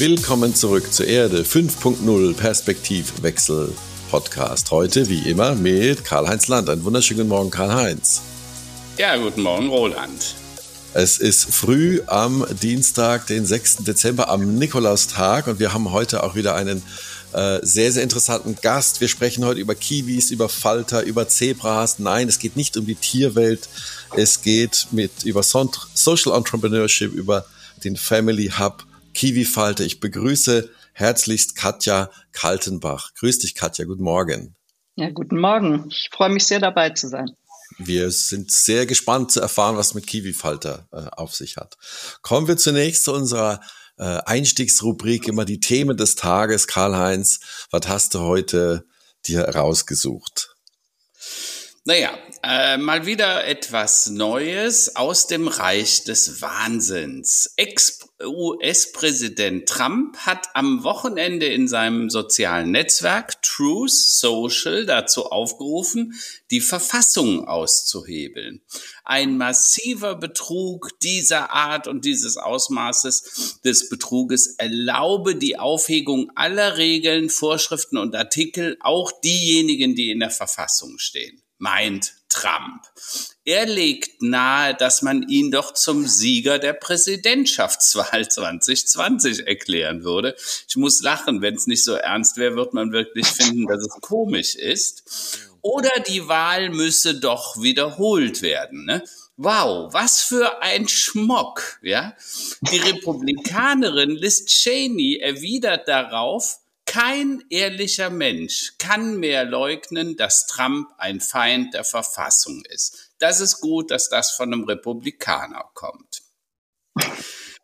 Willkommen zurück zur Erde 5.0 Perspektivwechsel Podcast. Heute wie immer mit Karl-Heinz Land. Einen wunderschönen Morgen, Karl-Heinz. Ja, guten Morgen, Roland. Es ist früh am Dienstag, den 6. Dezember, am Nikolaustag und wir haben heute auch wieder einen äh, sehr, sehr interessanten Gast. Wir sprechen heute über Kiwis, über Falter, über Zebras. Nein, es geht nicht um die Tierwelt. Es geht mit über Social Entrepreneurship, über den Family Hub Kiwi-Falter. Ich begrüße herzlichst Katja Kaltenbach. Grüß dich, Katja. Guten Morgen. Ja, guten Morgen. Ich freue mich sehr dabei zu sein. Wir sind sehr gespannt zu erfahren, was mit Kiwi-Falter äh, auf sich hat. Kommen wir zunächst zu unserer äh, Einstiegsrubrik, immer die Themen des Tages. Karl-Heinz, was hast du heute dir rausgesucht? Naja, äh, mal wieder etwas Neues aus dem Reich des Wahnsinns. Ex-US-Präsident Trump hat am Wochenende in seinem sozialen Netzwerk Truth Social dazu aufgerufen, die Verfassung auszuhebeln. Ein massiver Betrug dieser Art und dieses Ausmaßes des Betruges erlaube die Aufhebung aller Regeln, Vorschriften und Artikel, auch diejenigen, die in der Verfassung stehen meint Trump. Er legt nahe, dass man ihn doch zum Sieger der Präsidentschaftswahl 2020 erklären würde. Ich muss lachen, wenn es nicht so ernst wäre, wird man wirklich finden, dass es komisch ist. Oder die Wahl müsse doch wiederholt werden. Ne? Wow, was für ein Schmock, ja? Die Republikanerin Liz Cheney erwidert darauf, kein ehrlicher Mensch kann mehr leugnen, dass Trump ein Feind der Verfassung ist. Das ist gut, dass das von einem Republikaner kommt.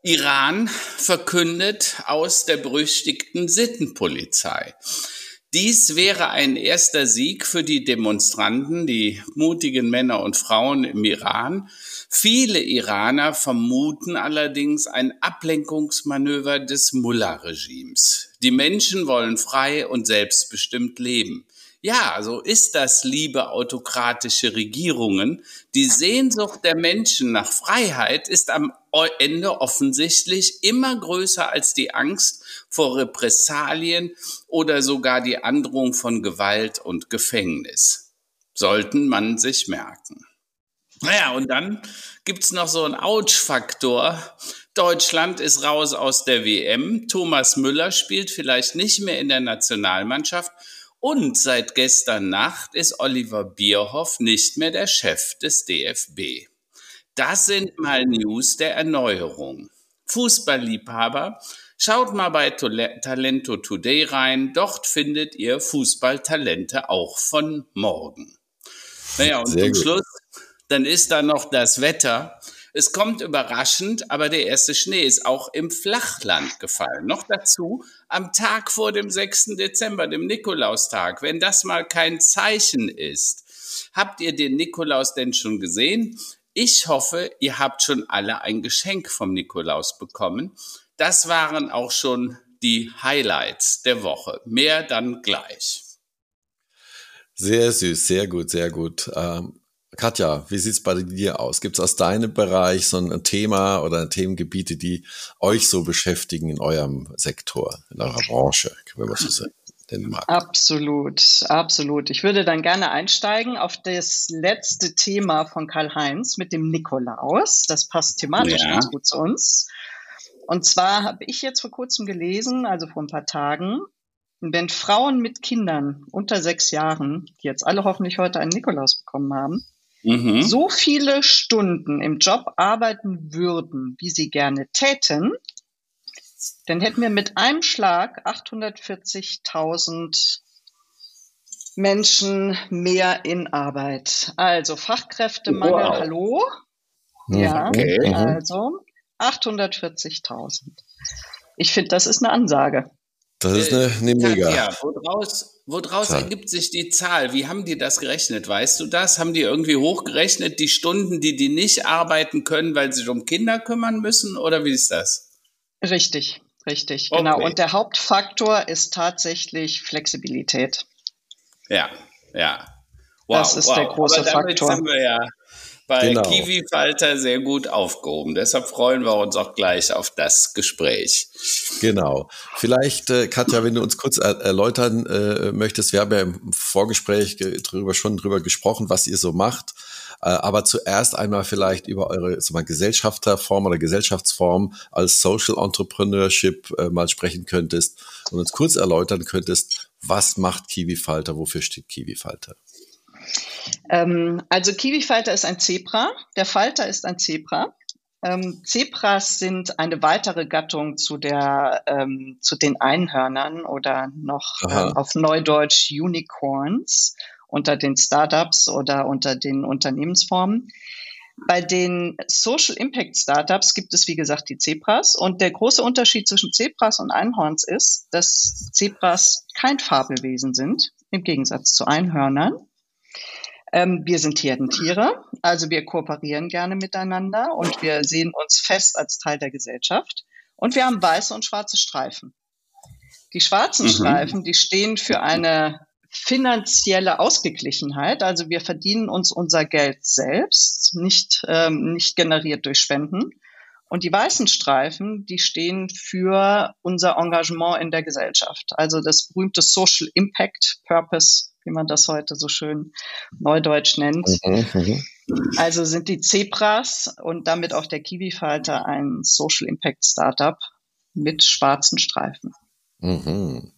Iran verkündet aus der berüchtigten Sittenpolizei. Dies wäre ein erster Sieg für die Demonstranten, die mutigen Männer und Frauen im Iran. Viele Iraner vermuten allerdings ein Ablenkungsmanöver des Mullah-Regimes. Die Menschen wollen frei und selbstbestimmt leben. Ja, so ist das, liebe autokratische Regierungen. Die Sehnsucht der Menschen nach Freiheit ist am Ende offensichtlich immer größer als die Angst vor Repressalien oder sogar die Androhung von Gewalt und Gefängnis. Sollten man sich merken. Naja, und dann gibt's noch so einen Ouch-Faktor. Deutschland ist raus aus der WM. Thomas Müller spielt vielleicht nicht mehr in der Nationalmannschaft. Und seit gestern Nacht ist Oliver Bierhoff nicht mehr der Chef des DFB. Das sind mal News der Erneuerung. Fußballliebhaber, schaut mal bei Talento Today rein. Dort findet ihr Fußballtalente auch von morgen. Naja, und Sehr zum gut. Schluss, dann ist da noch das Wetter. Es kommt überraschend, aber der erste Schnee ist auch im Flachland gefallen. Noch dazu am Tag vor dem 6. Dezember, dem Nikolaustag. Wenn das mal kein Zeichen ist. Habt ihr den Nikolaus denn schon gesehen? Ich hoffe, ihr habt schon alle ein Geschenk vom Nikolaus bekommen. Das waren auch schon die Highlights der Woche. Mehr dann gleich. Sehr süß, sehr gut, sehr gut. Ähm, Katja, wie sieht's bei dir aus? Gibt es aus deinem Bereich so ein Thema oder Themengebiete, die euch so beschäftigen in eurem Sektor, in eurer Branche, wenn man so sagen? Absolut, absolut. Ich würde dann gerne einsteigen auf das letzte Thema von Karl-Heinz mit dem Nikolaus. Das passt thematisch ja. ganz gut zu uns. Und zwar habe ich jetzt vor kurzem gelesen, also vor ein paar Tagen, wenn Frauen mit Kindern unter sechs Jahren, die jetzt alle hoffentlich heute einen Nikolaus bekommen haben, mhm. so viele Stunden im Job arbeiten würden, wie sie gerne täten, dann hätten wir mit einem Schlag 840.000 Menschen mehr in Arbeit. Also Fachkräftemangel, wow. hallo? Ja, okay. Mhm. also 840.000. Ich finde, das ist eine Ansage. Das ist eine, eine mega. Ja, woraus, Woraus Zahl. ergibt sich die Zahl? Wie haben die das gerechnet? Weißt du das? Haben die irgendwie hochgerechnet, die Stunden, die die nicht arbeiten können, weil sie sich um Kinder kümmern müssen? Oder wie ist das? Richtig, richtig, okay. genau. Und der Hauptfaktor ist tatsächlich Flexibilität. Ja, ja. Wow, das ist wow. der große Aber damit Faktor. Sind wir ja bei genau. Kiwi-Falter sehr gut aufgehoben. Deshalb freuen wir uns auch gleich auf das Gespräch. Genau. Vielleicht, äh, Katja, wenn du uns kurz er erläutern äh, möchtest, wir haben ja im Vorgespräch drüber, schon drüber gesprochen, was ihr so macht. Äh, aber zuerst einmal vielleicht über eure mal, Gesellschafterform oder Gesellschaftsform als Social Entrepreneurship äh, mal sprechen könntest und uns kurz erläutern könntest, was macht Kiwi-Falter, wofür steht Kiwi-Falter? Ähm, also Kiwi-Falter ist ein Zebra, der Falter ist ein Zebra. Ähm, Zebras sind eine weitere Gattung zu, der, ähm, zu den Einhörnern oder noch äh, auf Neudeutsch Unicorns unter den Startups oder unter den Unternehmensformen. Bei den Social Impact Startups gibt es, wie gesagt, die Zebras. Und der große Unterschied zwischen Zebras und Einhorns ist, dass Zebras kein Fabelwesen sind, im Gegensatz zu Einhörnern. Ähm, wir sind Herdentiere, also wir kooperieren gerne miteinander und wir sehen uns fest als Teil der Gesellschaft. Und wir haben weiße und schwarze Streifen. Die schwarzen mhm. Streifen, die stehen für eine finanzielle Ausgeglichenheit. Also wir verdienen uns unser Geld selbst, nicht, ähm, nicht generiert durch Spenden. Und die weißen Streifen, die stehen für unser Engagement in der Gesellschaft. Also das berühmte Social Impact Purpose, wie man das heute so schön neudeutsch nennt. Mhm, mhm. also sind die Zebras und damit auch der Kiwi-Falter ein Social Impact Startup mit schwarzen Streifen. Mhm.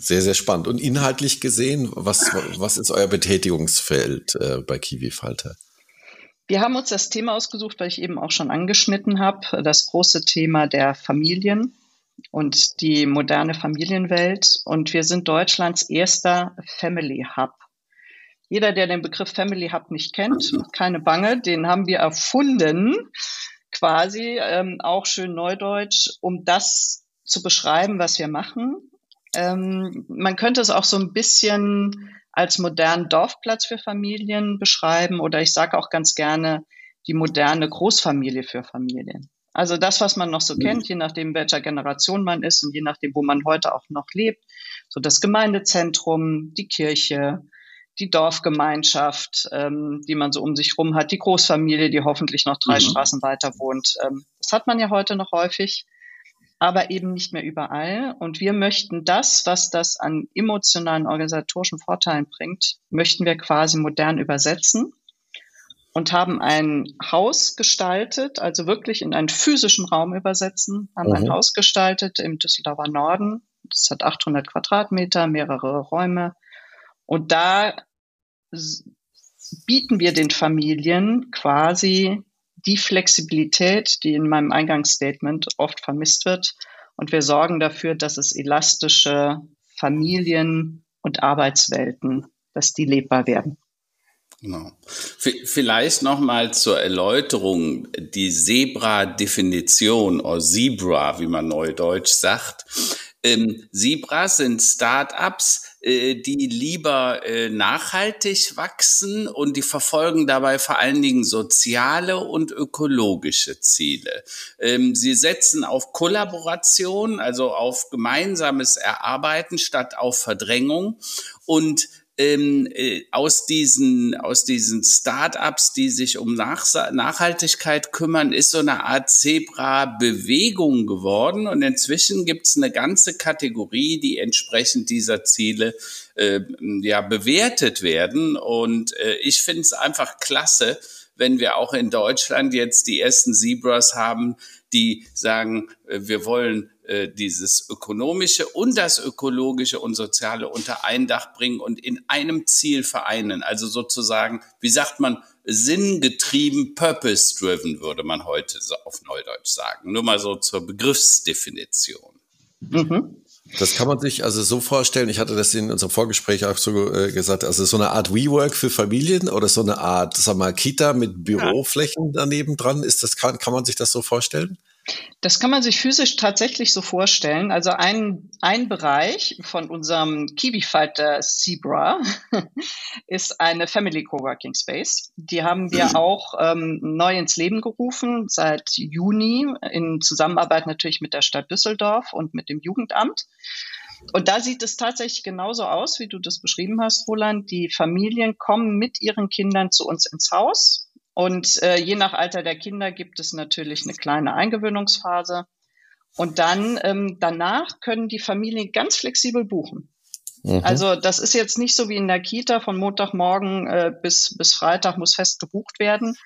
Sehr, sehr spannend. Und inhaltlich gesehen, was, was ist euer Betätigungsfeld äh, bei Kiwi Falter? Wir haben uns das Thema ausgesucht, weil ich eben auch schon angeschnitten habe, das große Thema der Familien und die moderne Familienwelt. Und wir sind Deutschlands erster Family Hub. Jeder, der den Begriff Family Hub nicht kennt, keine Bange, den haben wir erfunden, quasi ähm, auch schön neudeutsch, um das zu beschreiben, was wir machen. Ähm, man könnte es auch so ein bisschen als modernen Dorfplatz für Familien beschreiben oder ich sage auch ganz gerne die moderne Großfamilie für Familien. Also das, was man noch so mhm. kennt, je nachdem, welcher Generation man ist und je nachdem, wo man heute auch noch lebt. So das Gemeindezentrum, die Kirche, die Dorfgemeinschaft, ähm, die man so um sich rum hat, die Großfamilie, die hoffentlich noch drei mhm. Straßen weiter wohnt. Ähm, das hat man ja heute noch häufig aber eben nicht mehr überall. Und wir möchten das, was das an emotionalen organisatorischen Vorteilen bringt, möchten wir quasi modern übersetzen und haben ein Haus gestaltet, also wirklich in einen physischen Raum übersetzen, haben mhm. ein Haus gestaltet im Düsseldorfer Norden. Das hat 800 Quadratmeter, mehrere Räume. Und da bieten wir den Familien quasi die Flexibilität, die in meinem Eingangsstatement oft vermisst wird. Und wir sorgen dafür, dass es elastische Familien- und Arbeitswelten, dass die lebbar werden. Genau. Vielleicht nochmal zur Erläuterung die Zebra-Definition oder Zebra, wie man neudeutsch sagt. Ähm, Zebras sind Startups, die lieber äh, nachhaltig wachsen und die verfolgen dabei vor allen Dingen soziale und ökologische Ziele. Ähm, sie setzen auf Kollaboration, also auf gemeinsames Erarbeiten statt auf Verdrängung und ähm, äh, aus diesen aus diesen Startups, die sich um Nach Nachhaltigkeit kümmern, ist so eine Art Zebra-Bewegung geworden. Und inzwischen gibt es eine ganze Kategorie, die entsprechend dieser Ziele äh, ja bewertet werden. Und äh, ich finde es einfach klasse, wenn wir auch in Deutschland jetzt die ersten Zebras haben, die sagen, äh, wir wollen äh, dieses ökonomische und das ökologische und soziale unter ein Dach bringen und in einem Ziel vereinen. Also sozusagen, wie sagt man, sinngetrieben, purpose-driven, würde man heute so auf Neudeutsch sagen. Nur mal so zur Begriffsdefinition. Mhm. Das kann man sich also so vorstellen, ich hatte das in unserem Vorgespräch auch so äh, gesagt, also so eine Art WeWork für Familien oder so eine Art, sag mal, Kita mit Büroflächen daneben dran. Ist das, kann, kann man sich das so vorstellen? Das kann man sich physisch tatsächlich so vorstellen. Also ein, ein Bereich von unserem Kiwi-Fighter Zebra ist eine Family Coworking Space. Die haben wir mhm. auch ähm, neu ins Leben gerufen seit Juni in Zusammenarbeit natürlich mit der Stadt Düsseldorf und mit dem Jugendamt. Und da sieht es tatsächlich genauso aus, wie du das beschrieben hast, Roland. Die Familien kommen mit ihren Kindern zu uns ins Haus Und äh, je nach Alter der Kinder gibt es natürlich eine kleine Eingewöhnungsphase. Und dann ähm, danach können die Familien ganz flexibel buchen. Mhm. Also das ist jetzt nicht so wie in der Kita von Montagmorgen äh, bis, bis Freitag muss fest gebucht werden.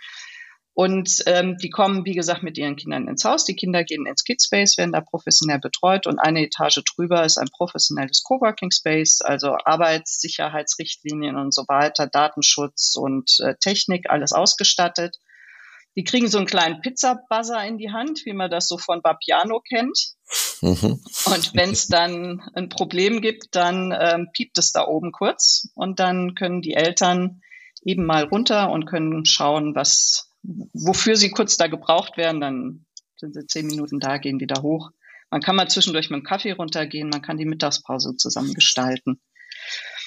Und ähm, die kommen, wie gesagt, mit ihren Kindern ins Haus. Die Kinder gehen ins Kidspace, werden da professionell betreut und eine Etage drüber ist ein professionelles Coworking Space, also Arbeitssicherheitsrichtlinien und so weiter, Datenschutz und äh, Technik, alles ausgestattet. Die kriegen so einen kleinen Pizza-Buzzer in die Hand, wie man das so von Bapiano kennt. Mhm. Und wenn es dann ein Problem gibt, dann ähm, piept es da oben kurz und dann können die Eltern eben mal runter und können schauen, was, wofür sie kurz da gebraucht werden. Dann sind sie zehn Minuten da, gehen wieder hoch. Man kann mal zwischendurch mit dem Kaffee runtergehen, man kann die Mittagspause zusammen gestalten.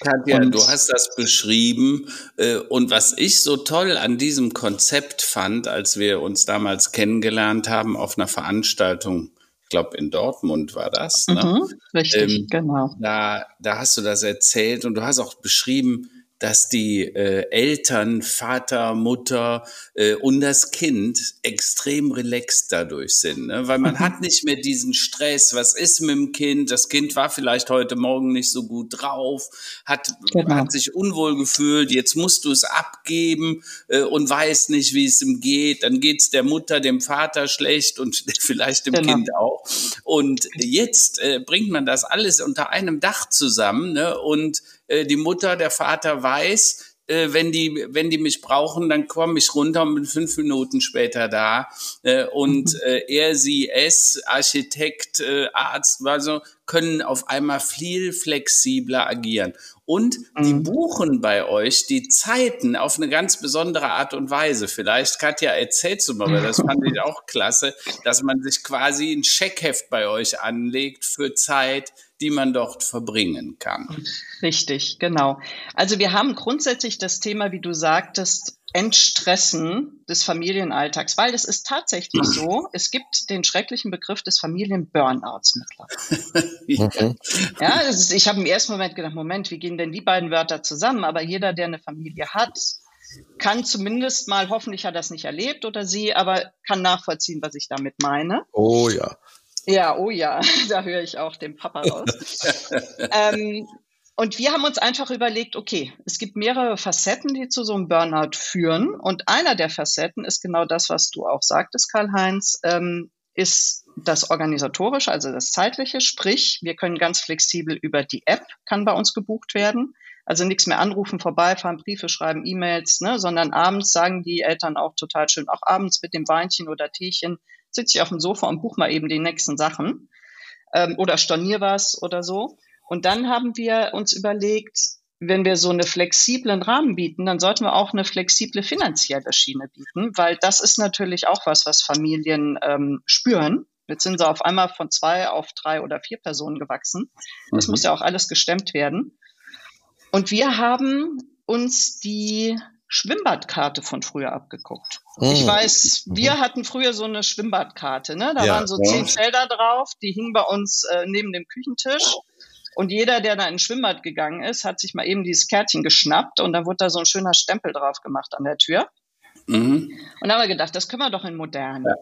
Katja, und du hast das beschrieben. Äh, und was ich so toll an diesem Konzept fand, als wir uns damals kennengelernt haben auf einer Veranstaltung, ich glaube in Dortmund war das. Ne? Mhm, richtig, ähm, genau. Da, da hast du das erzählt und du hast auch beschrieben, dass die äh, Eltern, Vater, Mutter äh, und das Kind extrem relaxed dadurch sind, ne? weil man hat nicht mehr diesen Stress. Was ist mit dem Kind? Das Kind war vielleicht heute Morgen nicht so gut drauf, hat, genau. hat sich unwohl gefühlt. Jetzt musst du es abgeben äh, und weiß nicht, wie es ihm geht. Dann geht's der Mutter, dem Vater schlecht und vielleicht dem genau. Kind auch. Und jetzt äh, bringt man das alles unter einem Dach zusammen ne? und äh, die Mutter, der Vater weiß, äh, wenn die, wenn die mich brauchen, dann komme ich runter und bin fünf Minuten später da. Äh, und mhm. äh, er, sie, es, Architekt, äh, Arzt, also können auf einmal viel flexibler agieren. Und die mhm. buchen bei euch die Zeiten auf eine ganz besondere Art und Weise. Vielleicht, Katja, erzählst du mal, weil das fand ich auch klasse, dass man sich quasi ein Checkheft bei euch anlegt für Zeit, die man dort verbringen kann. Richtig, genau. Also wir haben grundsätzlich das Thema, wie du sagtest, Entstressen des Familienalltags, weil es ist tatsächlich so, es gibt den schrecklichen Begriff des Familienburnouts mittlerweile. ja, ist, ich habe im ersten Moment gedacht, Moment, wie gehen denn die beiden Wörter zusammen? Aber jeder, der eine Familie hat, kann zumindest mal, hoffentlich hat er das nicht erlebt oder sie, aber kann nachvollziehen, was ich damit meine. Oh ja. Ja, oh ja, da höre ich auch den Papa raus. ähm, und wir haben uns einfach überlegt, okay, es gibt mehrere Facetten, die zu so einem Burnout führen. Und einer der Facetten ist genau das, was du auch sagtest, Karl-Heinz, ähm, ist das organisatorische, also das zeitliche. Sprich, wir können ganz flexibel über die App, kann bei uns gebucht werden. Also nichts mehr anrufen, vorbeifahren, Briefe schreiben, E-Mails, ne, sondern abends sagen die Eltern auch total schön, auch abends mit dem Weinchen oder Teechen, sitze ich auf dem Sofa und buche mal eben die nächsten Sachen ähm, oder stornier was oder so. Und dann haben wir uns überlegt, wenn wir so eine flexiblen Rahmen bieten, dann sollten wir auch eine flexible finanzielle Schiene bieten, weil das ist natürlich auch was, was Familien ähm, spüren. Jetzt sind sie auf einmal von zwei auf drei oder vier Personen gewachsen. Das mhm. muss ja auch alles gestemmt werden. Und wir haben uns die Schwimmbadkarte von früher abgeguckt. Oh. Ich weiß, wir mhm. hatten früher so eine Schwimmbadkarte, ne? Da ja, waren so ja. zehn Felder drauf, die hingen bei uns äh, neben dem Küchentisch. Und jeder, der da in ein Schwimmbad gegangen ist, hat sich mal eben dieses Kärtchen geschnappt und dann wurde da so ein schöner Stempel drauf gemacht an der Tür. Mhm. Und da haben wir gedacht, das können wir doch in modern. Ja.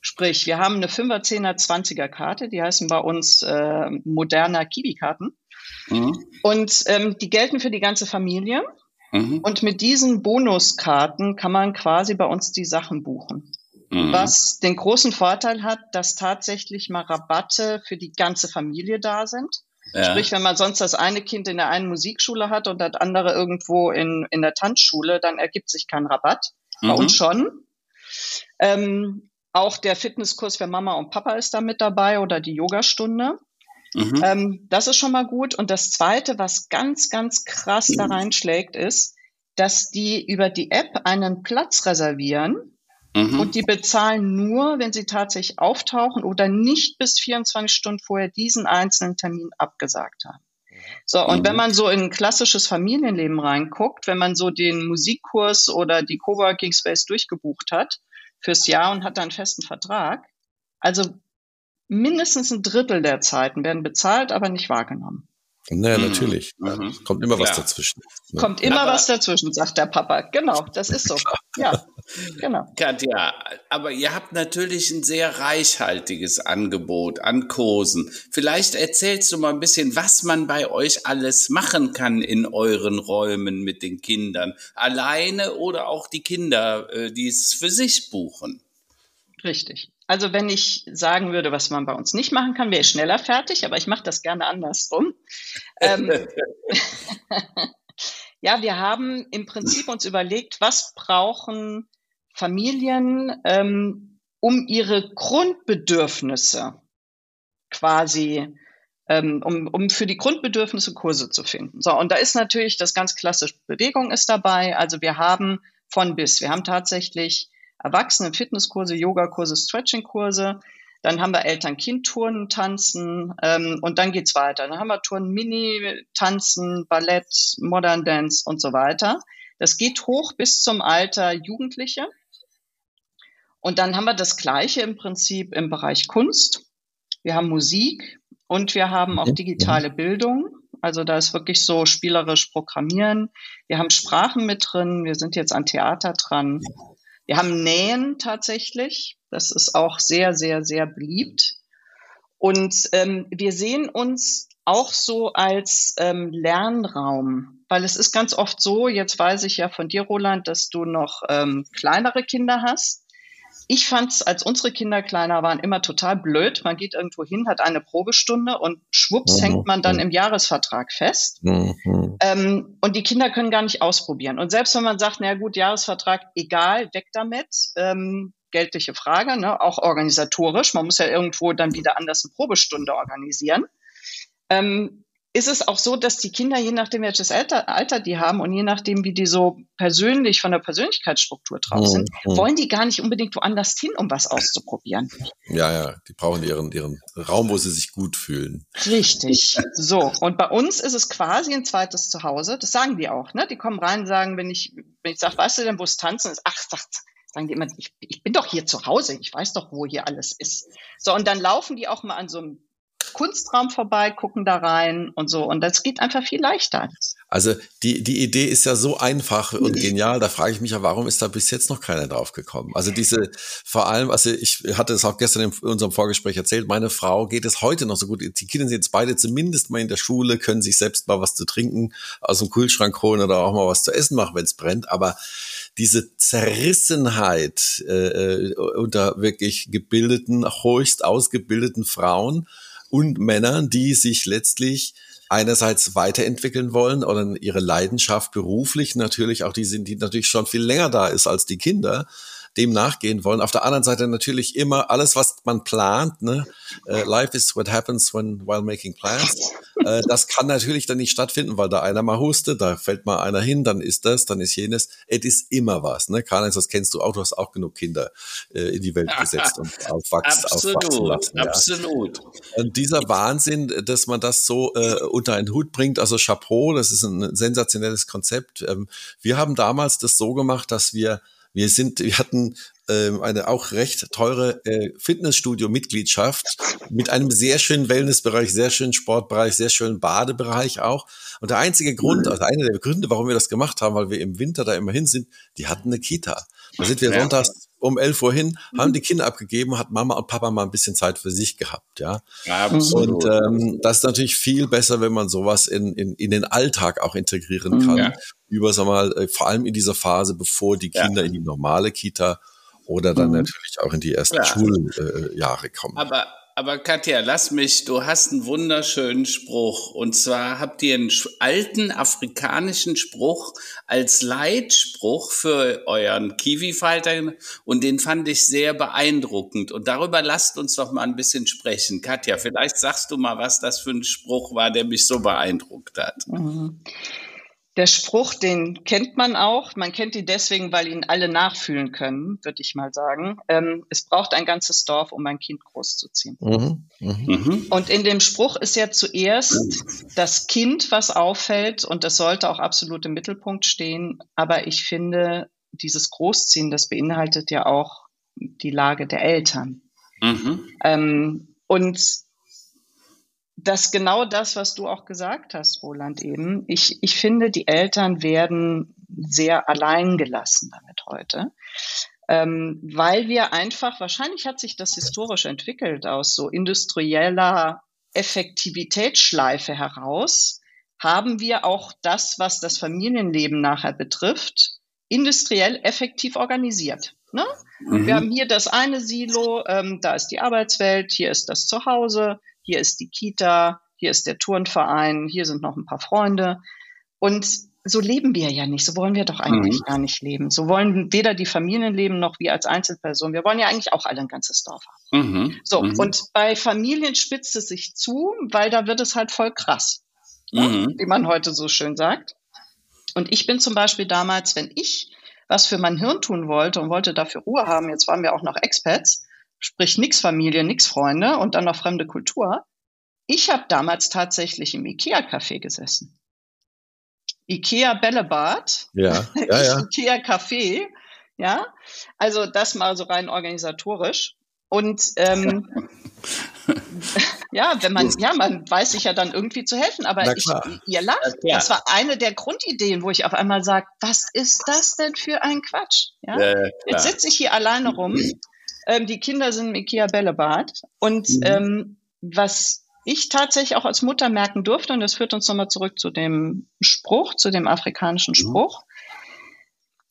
Sprich, wir haben eine 5er, 10er, 20er Karte, die heißen bei uns äh, moderner Kiwi-Karten. Mhm. Und ähm, die gelten für die ganze Familie. Mhm. Und mit diesen Bonuskarten kann man quasi bei uns die Sachen buchen. Mhm. Was den großen Vorteil hat, dass tatsächlich mal Rabatte für die ganze Familie da sind. Ja. Sprich, wenn man sonst das eine Kind in der einen Musikschule hat und das andere irgendwo in, in der Tanzschule, dann ergibt sich kein Rabatt. Mhm. Bei uns schon. Ähm, auch der Fitnesskurs für Mama und Papa ist da mit dabei oder die Yogastunde. Mhm. Ähm, das ist schon mal gut. Und das Zweite, was ganz, ganz krass da reinschlägt, ist, dass die über die App einen Platz reservieren mhm. und die bezahlen nur, wenn sie tatsächlich auftauchen oder nicht bis 24 Stunden vorher diesen einzelnen Termin abgesagt haben. So, und mhm. wenn man so in ein klassisches Familienleben reinguckt, wenn man so den Musikkurs oder die Coworking Space durchgebucht hat fürs Jahr und hat dann einen festen Vertrag, also mindestens ein Drittel der Zeiten werden bezahlt, aber nicht wahrgenommen. Naja, mhm. natürlich. Mhm. Kommt immer was dazwischen. Ne? Kommt immer aber, was dazwischen, sagt der Papa. Genau, das ist so. Ja, genau. Katja, aber ihr habt natürlich ein sehr reichhaltiges Angebot an Kursen. Vielleicht erzählst du mal ein bisschen, was man bei euch alles machen kann in euren Räumen mit den Kindern. Alleine oder auch die Kinder, äh, die es für sich buchen. Richtig. Also wenn ich sagen würde, was man bei uns nicht machen kann, wäre ich schneller fertig, aber ich mache das gerne andersrum. ähm, ja, wir haben im Prinzip uns überlegt, was brauchen Familien, ähm, um ihre Grundbedürfnisse quasi, ähm, um, um für die Grundbedürfnisse Kurse zu finden. So, und da ist natürlich das ganz klassische Bewegung ist dabei. Also wir haben von bis. Wir haben tatsächlich Erwachsene Fitnesskurse, Yogakurse, Stretchingkurse. Dann haben wir Eltern-Kind-Touren, Tanzen ähm, und dann geht's weiter. Dann haben wir Touren Mini, Tanzen, Ballett, Modern Dance und so weiter. Das geht hoch bis zum Alter Jugendliche. Und dann haben wir das Gleiche im Prinzip im Bereich Kunst. Wir haben Musik und wir haben auch digitale Bildung. Also da ist wirklich so spielerisch Programmieren. Wir haben Sprachen mit drin. Wir sind jetzt an Theater dran. Wir haben Nähen tatsächlich. Das ist auch sehr, sehr, sehr beliebt. Und ähm, wir sehen uns auch so als ähm, Lernraum, weil es ist ganz oft so, jetzt weiß ich ja von dir, Roland, dass du noch ähm, kleinere Kinder hast. Ich fand es, als unsere Kinder kleiner waren, immer total blöd. Man geht irgendwo hin, hat eine Probestunde und schwupps mhm. hängt man dann im Jahresvertrag fest. Mhm. Ähm, und die Kinder können gar nicht ausprobieren. Und selbst wenn man sagt, na gut, Jahresvertrag, egal, weg damit. Ähm, geldliche Frage, ne? auch organisatorisch. Man muss ja irgendwo dann wieder anders eine Probestunde organisieren. Ähm, ist es auch so, dass die Kinder, je nachdem welches Alter, Alter die haben und je nachdem, wie die so persönlich von der Persönlichkeitsstruktur drauf sind, mhm. wollen die gar nicht unbedingt woanders hin, um was auszuprobieren. Ja, ja, die brauchen ihren, ihren Raum, wo sie sich gut fühlen. Richtig. So. Und bei uns ist es quasi ein zweites Zuhause. Das sagen die auch, ne? Die kommen rein und sagen, wenn ich, wenn ich sage, weißt du denn, wo es tanzen ist? Ach, sagt, sagen die immer, ich, ich bin doch hier zu Hause, ich weiß doch, wo hier alles ist. So, und dann laufen die auch mal an so einem Kunstraum vorbei, gucken da rein und so. Und das geht einfach viel leichter. Also die, die Idee ist ja so einfach und genial. Da frage ich mich ja, warum ist da bis jetzt noch keiner drauf gekommen? Also diese, vor allem, also ich hatte es auch gestern in unserem Vorgespräch erzählt, meine Frau geht es heute noch so gut. Die Kinder sind jetzt beide zumindest mal in der Schule, können sich selbst mal was zu trinken aus dem Kühlschrank holen oder auch mal was zu essen machen, wenn es brennt. Aber diese Zerrissenheit äh, äh unter wirklich gebildeten, höchst ausgebildeten Frauen, und Männern, die sich letztlich einerseits weiterentwickeln wollen oder ihre Leidenschaft beruflich natürlich auch die sind, die natürlich schon viel länger da ist als die Kinder, dem nachgehen wollen. Auf der anderen Seite natürlich immer alles, was man plant. Ne? Uh, life is what happens when while making plans. Uh, das kann natürlich dann nicht stattfinden, weil da einer mal hustet, da fällt mal einer hin, dann ist das, dann ist jenes. Es ist immer was. Ne? Karl, das kennst du auch. Du hast auch genug Kinder uh, in die Welt gesetzt und aufwachsen, absolut, aufwachsen lassen. Ja. Absolut. Und dieser Wahnsinn, dass man das so unter einen Hut bringt, also Chapeau, das ist ein sensationelles Konzept. Ähm, wir haben damals das so gemacht, dass wir wir sind, wir hatten ähm, eine auch recht teure äh, Fitnessstudio-Mitgliedschaft mit einem sehr schönen Wellnessbereich, sehr schönen Sportbereich, sehr schönen Badebereich auch. Und der einzige Grund, also einer der Gründe, warum wir das gemacht haben, weil wir im Winter da immerhin sind, die hatten eine Kita. Da sind wir ja. sonntags um 11 Uhr hin, haben mhm. die Kinder abgegeben, hat Mama und Papa mal ein bisschen Zeit für sich gehabt, ja. Absolut. Und ähm, das ist natürlich viel besser, wenn man sowas in, in, in den Alltag auch integrieren mhm. kann. Ja. Über, sag mal, äh, vor allem in dieser Phase, bevor die Kinder ja. in die normale Kita oder dann mhm. natürlich auch in die ersten ja. Schuljahre kommen. Aber aber Katja, lass mich, du hast einen wunderschönen Spruch. Und zwar habt ihr einen alten afrikanischen Spruch als Leitspruch für euren Kiwi-Falter und den fand ich sehr beeindruckend. Und darüber lasst uns doch mal ein bisschen sprechen. Katja, vielleicht sagst du mal, was das für ein Spruch war, der mich so beeindruckt hat. Mhm. Der Spruch, den kennt man auch. Man kennt ihn deswegen, weil ihn alle nachfühlen können, würde ich mal sagen. Ähm, es braucht ein ganzes Dorf, um ein Kind großzuziehen. Mhm. Mhm. Und in dem Spruch ist ja zuerst das Kind, was auffällt, und das sollte auch absolut im Mittelpunkt stehen. Aber ich finde, dieses Großziehen, das beinhaltet ja auch die Lage der Eltern. Mhm. Ähm, und dass genau das, was du auch gesagt hast, Roland, eben. Ich, ich finde, die Eltern werden sehr allein gelassen damit heute. Ähm, weil wir einfach, wahrscheinlich hat sich das historisch entwickelt aus so industrieller Effektivitätsschleife heraus, haben wir auch das, was das Familienleben nachher betrifft, industriell effektiv organisiert. Ne? Mhm. Wir haben hier das eine Silo, ähm, da ist die Arbeitswelt, hier ist das Zuhause, hier ist die Kita, hier ist der Turnverein, hier sind noch ein paar Freunde. Und so leben wir ja nicht. So wollen wir doch eigentlich mhm. gar nicht leben. So wollen weder die Familien leben noch wir als Einzelpersonen. Wir wollen ja eigentlich auch alle ein ganzes Dorf haben. Mhm. So, mhm. und bei Familien spitzt es sich zu, weil da wird es halt voll krass. Ne? Mhm. Wie man heute so schön sagt. Und ich bin zum Beispiel damals, wenn ich was für mein Hirn tun wollte und wollte dafür Ruhe haben, jetzt waren wir auch noch Expats, sprich nix Familie, nix Freunde und dann noch fremde Kultur. Ich habe damals tatsächlich im Ikea-Café gesessen. Ikea Bällebad, ja, ja, ja. Ikea Café, ja, also das mal so rein organisatorisch. Und ähm, ja, wenn man, ja, man weiß sich ja dann irgendwie zu helfen, aber ich, ihr lacht. Ja, das war eine der Grundideen, wo ich auf einmal sage, was ist das denn für ein Quatsch? Ja? Äh, Jetzt sitze ich hier alleine rum. Ähm, die Kinder sind im Ikea Bällebad und mhm. ähm, was ich tatsächlich auch als Mutter merken durfte, und das führt uns nochmal zurück zu dem Spruch, zu dem afrikanischen mhm. Spruch.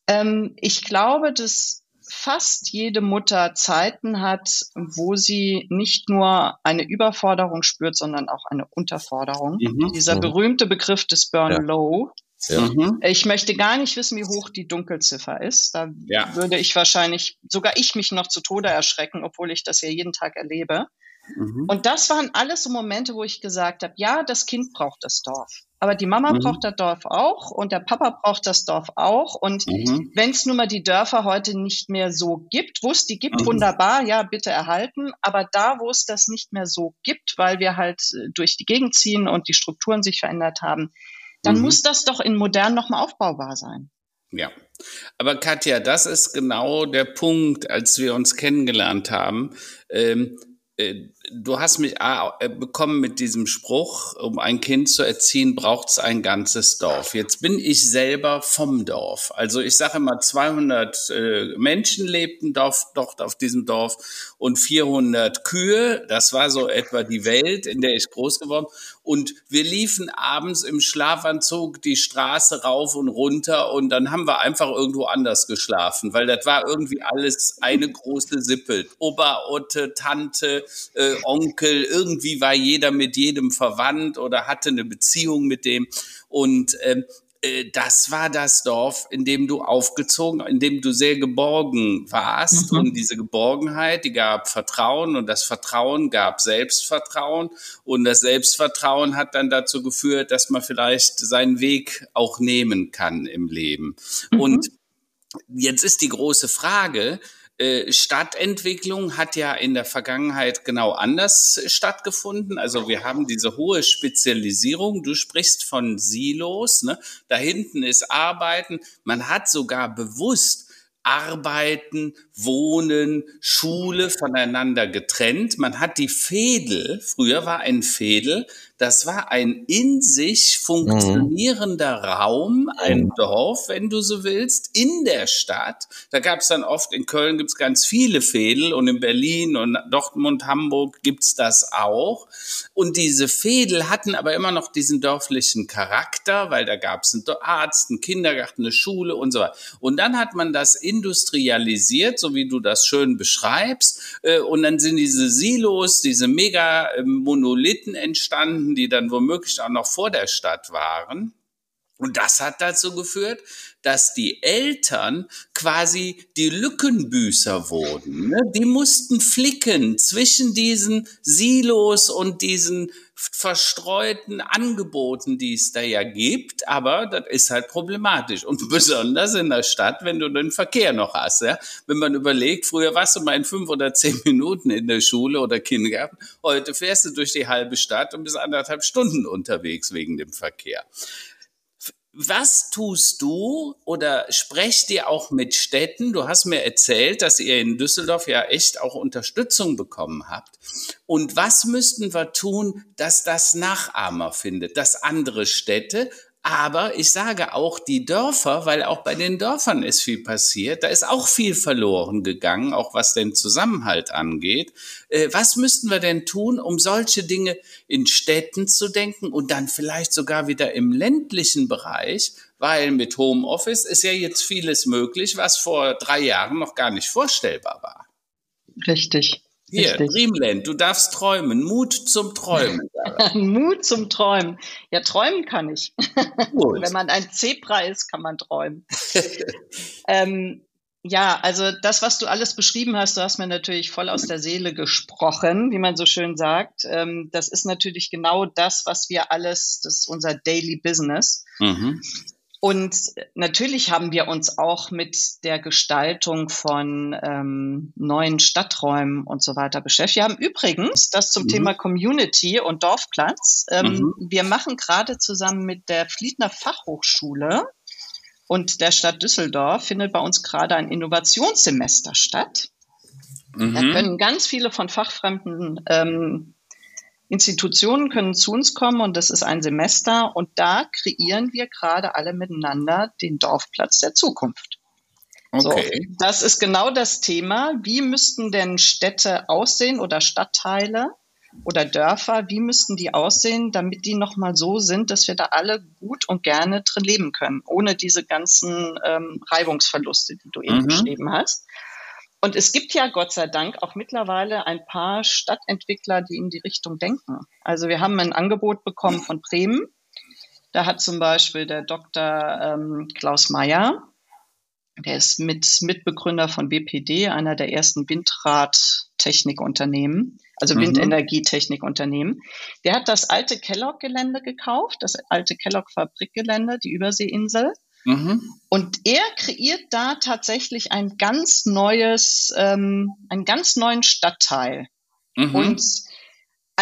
Ähm, ich glaube, dass fast jede Mutter Zeiten hat, wo sie nicht nur eine Überforderung spürt, sondern auch eine Unterforderung. Mhm. Dieser mhm. berühmte Begriff des Burn. Low. Ja. Mhm. Ich möchte gar nicht wissen, wie hoch die Dunkelziffer ist. Da ja. würde ich wahrscheinlich, sogar ich mich noch zu Tode erschrecken, obwohl ich das ja jeden Tag erlebe. Mhm. Und das waren alles so Momente, wo ich gesagt habe, ja, das Kind braucht das Dorf. Aber die Mama mhm. braucht das Dorf auch und der Papa braucht das Dorf auch. Und mhm. wenn es nun mal die Dörfer heute nicht mehr so gibt, wo es die gibt, mhm. wunderbar, ja, bitte erhalten. Aber da, wo es das nicht mehr so gibt, weil wir halt äh, durch die Gegend ziehen und die Strukturen sich verändert haben, dann mhm. muss das doch in modern nochmal aufbaubar sein. Ja. Aber Katja, das ist genau der Punkt, als wir uns kennengelernt haben. Ähm, äh, du hast mich äh, bekommen mit diesem Spruch, um ein Kind zu erziehen, braucht es ein ganzes Dorf. Jetzt bin ich selber vom Dorf. Also ich sage immer, 200 äh, Menschen lebten dort, dort auf diesem Dorf und 400 Kühe. Das war so etwa die Welt, in der ich groß geworden und wir liefen abends im Schlafanzug die Straße rauf und runter und dann haben wir einfach irgendwo anders geschlafen, weil das war irgendwie alles eine große Sippe. Otte, Tante, äh, Onkel, irgendwie war jeder mit jedem verwandt oder hatte eine Beziehung mit dem. Und äh, das war das Dorf, in dem du aufgezogen, in dem du sehr geborgen warst. Mhm. Und diese Geborgenheit, die gab Vertrauen und das Vertrauen gab Selbstvertrauen. Und das Selbstvertrauen hat dann dazu geführt, dass man vielleicht seinen Weg auch nehmen kann im Leben. Mhm. Und jetzt ist die große Frage, äh, Stadtentwicklung hat ja in der Vergangenheit genau anders stattgefunden. Also wir haben diese hohe Spezialisierung. Du sprichst von Silos. Ne? Da hinten ist Arbeiten. Man hat sogar bewusst Arbeiten, Wohnen, Schule voneinander getrennt. Man hat die Fädel, früher war ein Fädel, das war ein in sich funktionierender mhm. Raum, ein. Dorf, wenn du so willst, in der Stadt. Da gab es dann oft, in Köln gibt es ganz viele Fädel und in Berlin und Dortmund, Hamburg gibt's das auch. Und diese Fädel hatten aber immer noch diesen dörflichen Charakter, weil da gab es einen Arzt, einen Kindergarten, eine Schule und so weiter. Und dann hat man das industrialisiert, so wie du das schön beschreibst. Äh, und dann sind diese Silos, diese Mega-Monolithen entstanden, die dann womöglich auch noch vor der Stadt waren. Und das hat dazu geführt, dass die Eltern quasi die Lückenbüßer wurden. Ne? Die mussten flicken zwischen diesen Silos und diesen verstreuten Angeboten, die es da ja gibt, aber das ist halt problematisch und besonders in der Stadt, wenn du den Verkehr noch hast. Ja? Wenn man überlegt, früher warst du mal in fünf oder zehn Minuten in der Schule oder Kindergarten, heute fährst du durch die halbe Stadt und bist anderthalb Stunden unterwegs wegen dem Verkehr was tust du oder sprecht ihr auch mit Städten? Du hast mir erzählt, dass ihr in Düsseldorf ja echt auch Unterstützung bekommen habt. Und was müssten wir tun, dass das Nachahmer findet, dass andere Städte aber ich sage auch die Dörfer, weil auch bei den Dörfern ist viel passiert. Da ist auch viel verloren gegangen, auch was den Zusammenhalt angeht. Äh, was müssten wir denn tun, um solche Dinge in Städten zu denken und dann vielleicht sogar wieder im ländlichen Bereich? Weil mit Homeoffice ist ja jetzt vieles möglich, was vor drei Jahren noch gar nicht vorstellbar war. Richtig. Hier, Dreamland, du darfst träumen. Mut zum Träumen. Mut zum Träumen. Ja, träumen kann ich. Wenn man ein Zebra ist, kann man träumen. ähm, ja, also das, was du alles beschrieben hast, du hast mir natürlich voll aus der Seele gesprochen, wie man so schön sagt. Ähm, das ist natürlich genau das, was wir alles, das ist unser Daily Business. Mhm. Und natürlich haben wir uns auch mit der Gestaltung von ähm, neuen Stadträumen und so weiter beschäftigt. Wir haben übrigens das zum mhm. Thema Community und Dorfplatz. Ähm, mhm. Wir machen gerade zusammen mit der Fliedner Fachhochschule und der Stadt Düsseldorf findet bei uns gerade ein Innovationssemester statt. Mhm. Da können ganz viele von fachfremden ähm, Institutionen können zu uns kommen und das ist ein Semester und da kreieren wir gerade alle miteinander den Dorfplatz der Zukunft. Okay. So, das ist genau das Thema. Wie müssten denn Städte aussehen oder Stadtteile oder Dörfer? Wie müssten die aussehen, damit die nochmal so sind, dass wir da alle gut und gerne drin leben können, ohne diese ganzen ähm, Reibungsverluste, die du eben mhm. beschrieben hast? Und es gibt ja Gott sei Dank auch mittlerweile ein paar Stadtentwickler, die in die Richtung denken. Also wir haben ein Angebot bekommen von Bremen. Da hat zum Beispiel der Dr. Ähm, Klaus Mayer, der ist mit Mitbegründer von BPD, einer der ersten Windradtechnikunternehmen, also mhm. Windenergietechnikunternehmen. Der hat das alte Kellogg-Gelände gekauft, das alte Kellogg-Fabrikgelände, die Überseeinsel Mhm. Und er kreiert da tatsächlich ein ganz neues, ähm, einen ganz neuen Stadtteil. Mhm. Und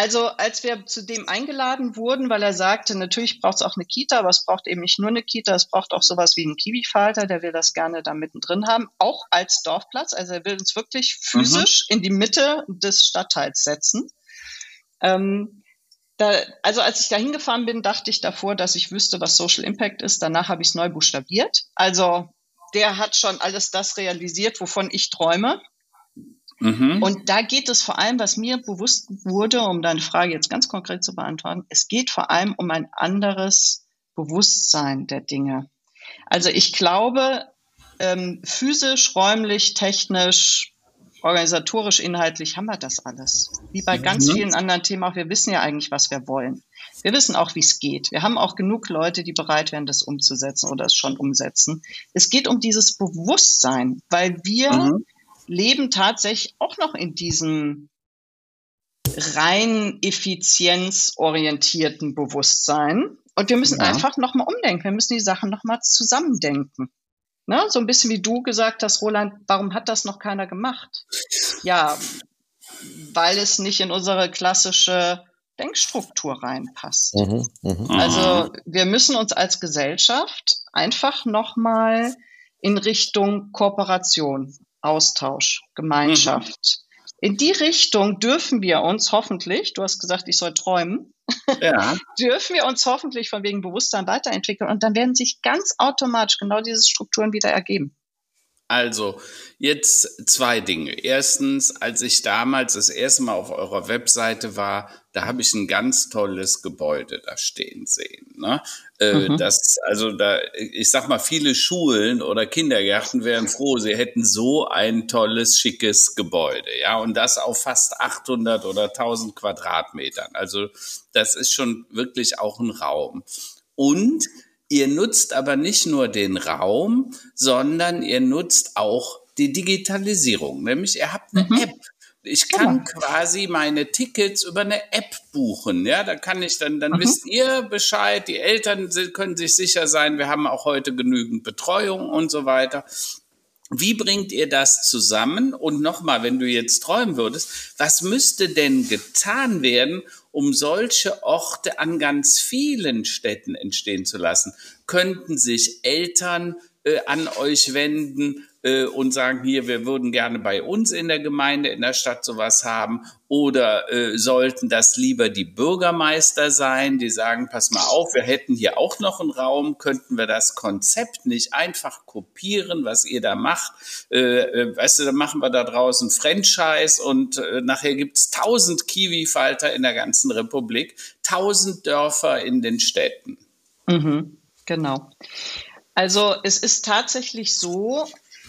also als wir zu dem eingeladen wurden, weil er sagte, natürlich braucht es auch eine Kita, aber es braucht eben nicht nur eine Kita, es braucht auch sowas wie einen Kiwi-Falter, der will das gerne da mittendrin haben, auch als Dorfplatz. Also er will uns wirklich physisch mhm. in die Mitte des Stadtteils setzen. Ähm, da, also als ich da hingefahren bin, dachte ich davor, dass ich wüsste, was Social Impact ist. Danach habe ich es neu buchstabiert. Also der hat schon alles das realisiert, wovon ich träume. Mhm. Und da geht es vor allem, was mir bewusst wurde, um deine Frage jetzt ganz konkret zu beantworten, es geht vor allem um ein anderes Bewusstsein der Dinge. Also ich glaube, ähm, physisch, räumlich, technisch, organisatorisch, inhaltlich haben wir das alles. Wie bei ganz mhm. vielen anderen Themen auch. Wir wissen ja eigentlich, was wir wollen. Wir wissen auch, wie es geht. Wir haben auch genug Leute, die bereit wären, das umzusetzen oder es schon umsetzen. Es geht um dieses Bewusstsein, weil wir mhm. leben tatsächlich auch noch in diesem rein effizienzorientierten Bewusstsein. Und wir müssen ja. einfach nochmal umdenken. Wir müssen die Sachen nochmal zusammendenken. Ne? So ein bisschen wie du gesagt hast, Roland, warum hat das noch keiner gemacht? Ja, weil es nicht in unsere klassische Denkstruktur reinpasst. Mhm, mh. Also wir müssen uns als Gesellschaft einfach nochmal in Richtung Kooperation, Austausch, Gemeinschaft, in die Richtung dürfen wir uns hoffentlich, du hast gesagt, ich soll träumen, ja. dürfen wir uns hoffentlich von wegen Bewusstsein weiterentwickeln und dann werden sich ganz automatisch genau diese Strukturen wieder ergeben. Also, jetzt zwei Dinge. Erstens, als ich damals das erste Mal auf eurer Webseite war, da habe ich ein ganz tolles Gebäude da stehen sehen. Ne? Äh, mhm. Das, also da, ich sag mal, viele Schulen oder Kindergärten wären froh, sie hätten so ein tolles, schickes Gebäude, ja, und das auf fast 800 oder 1000 Quadratmetern. Also das ist schon wirklich auch ein Raum. Und Ihr nutzt aber nicht nur den Raum, sondern ihr nutzt auch die Digitalisierung. Nämlich ihr habt eine mhm. App. Ich kann genau. quasi meine Tickets über eine App buchen. Ja, da kann ich dann, dann mhm. wisst ihr Bescheid. Die Eltern können sich sicher sein, wir haben auch heute genügend Betreuung und so weiter. Wie bringt ihr das zusammen? Und nochmal, wenn du jetzt träumen würdest, was müsste denn getan werden, um solche Orte an ganz vielen Städten entstehen zu lassen, könnten sich Eltern äh, an euch wenden äh, und sagen, hier, wir würden gerne bei uns in der Gemeinde, in der Stadt sowas haben. Oder äh, sollten das lieber die Bürgermeister sein, die sagen, pass mal auf, wir hätten hier auch noch einen Raum, könnten wir das Konzept nicht einfach kopieren, was ihr da macht. Äh, äh weißt du, dann machen wir da draußen Franchise und äh, nachher gibt's tausend Kiwi-Falter in der ganzen Republik, tausend Dörfer in den Städten. Mhm, genau. Also es ist tatsächlich so,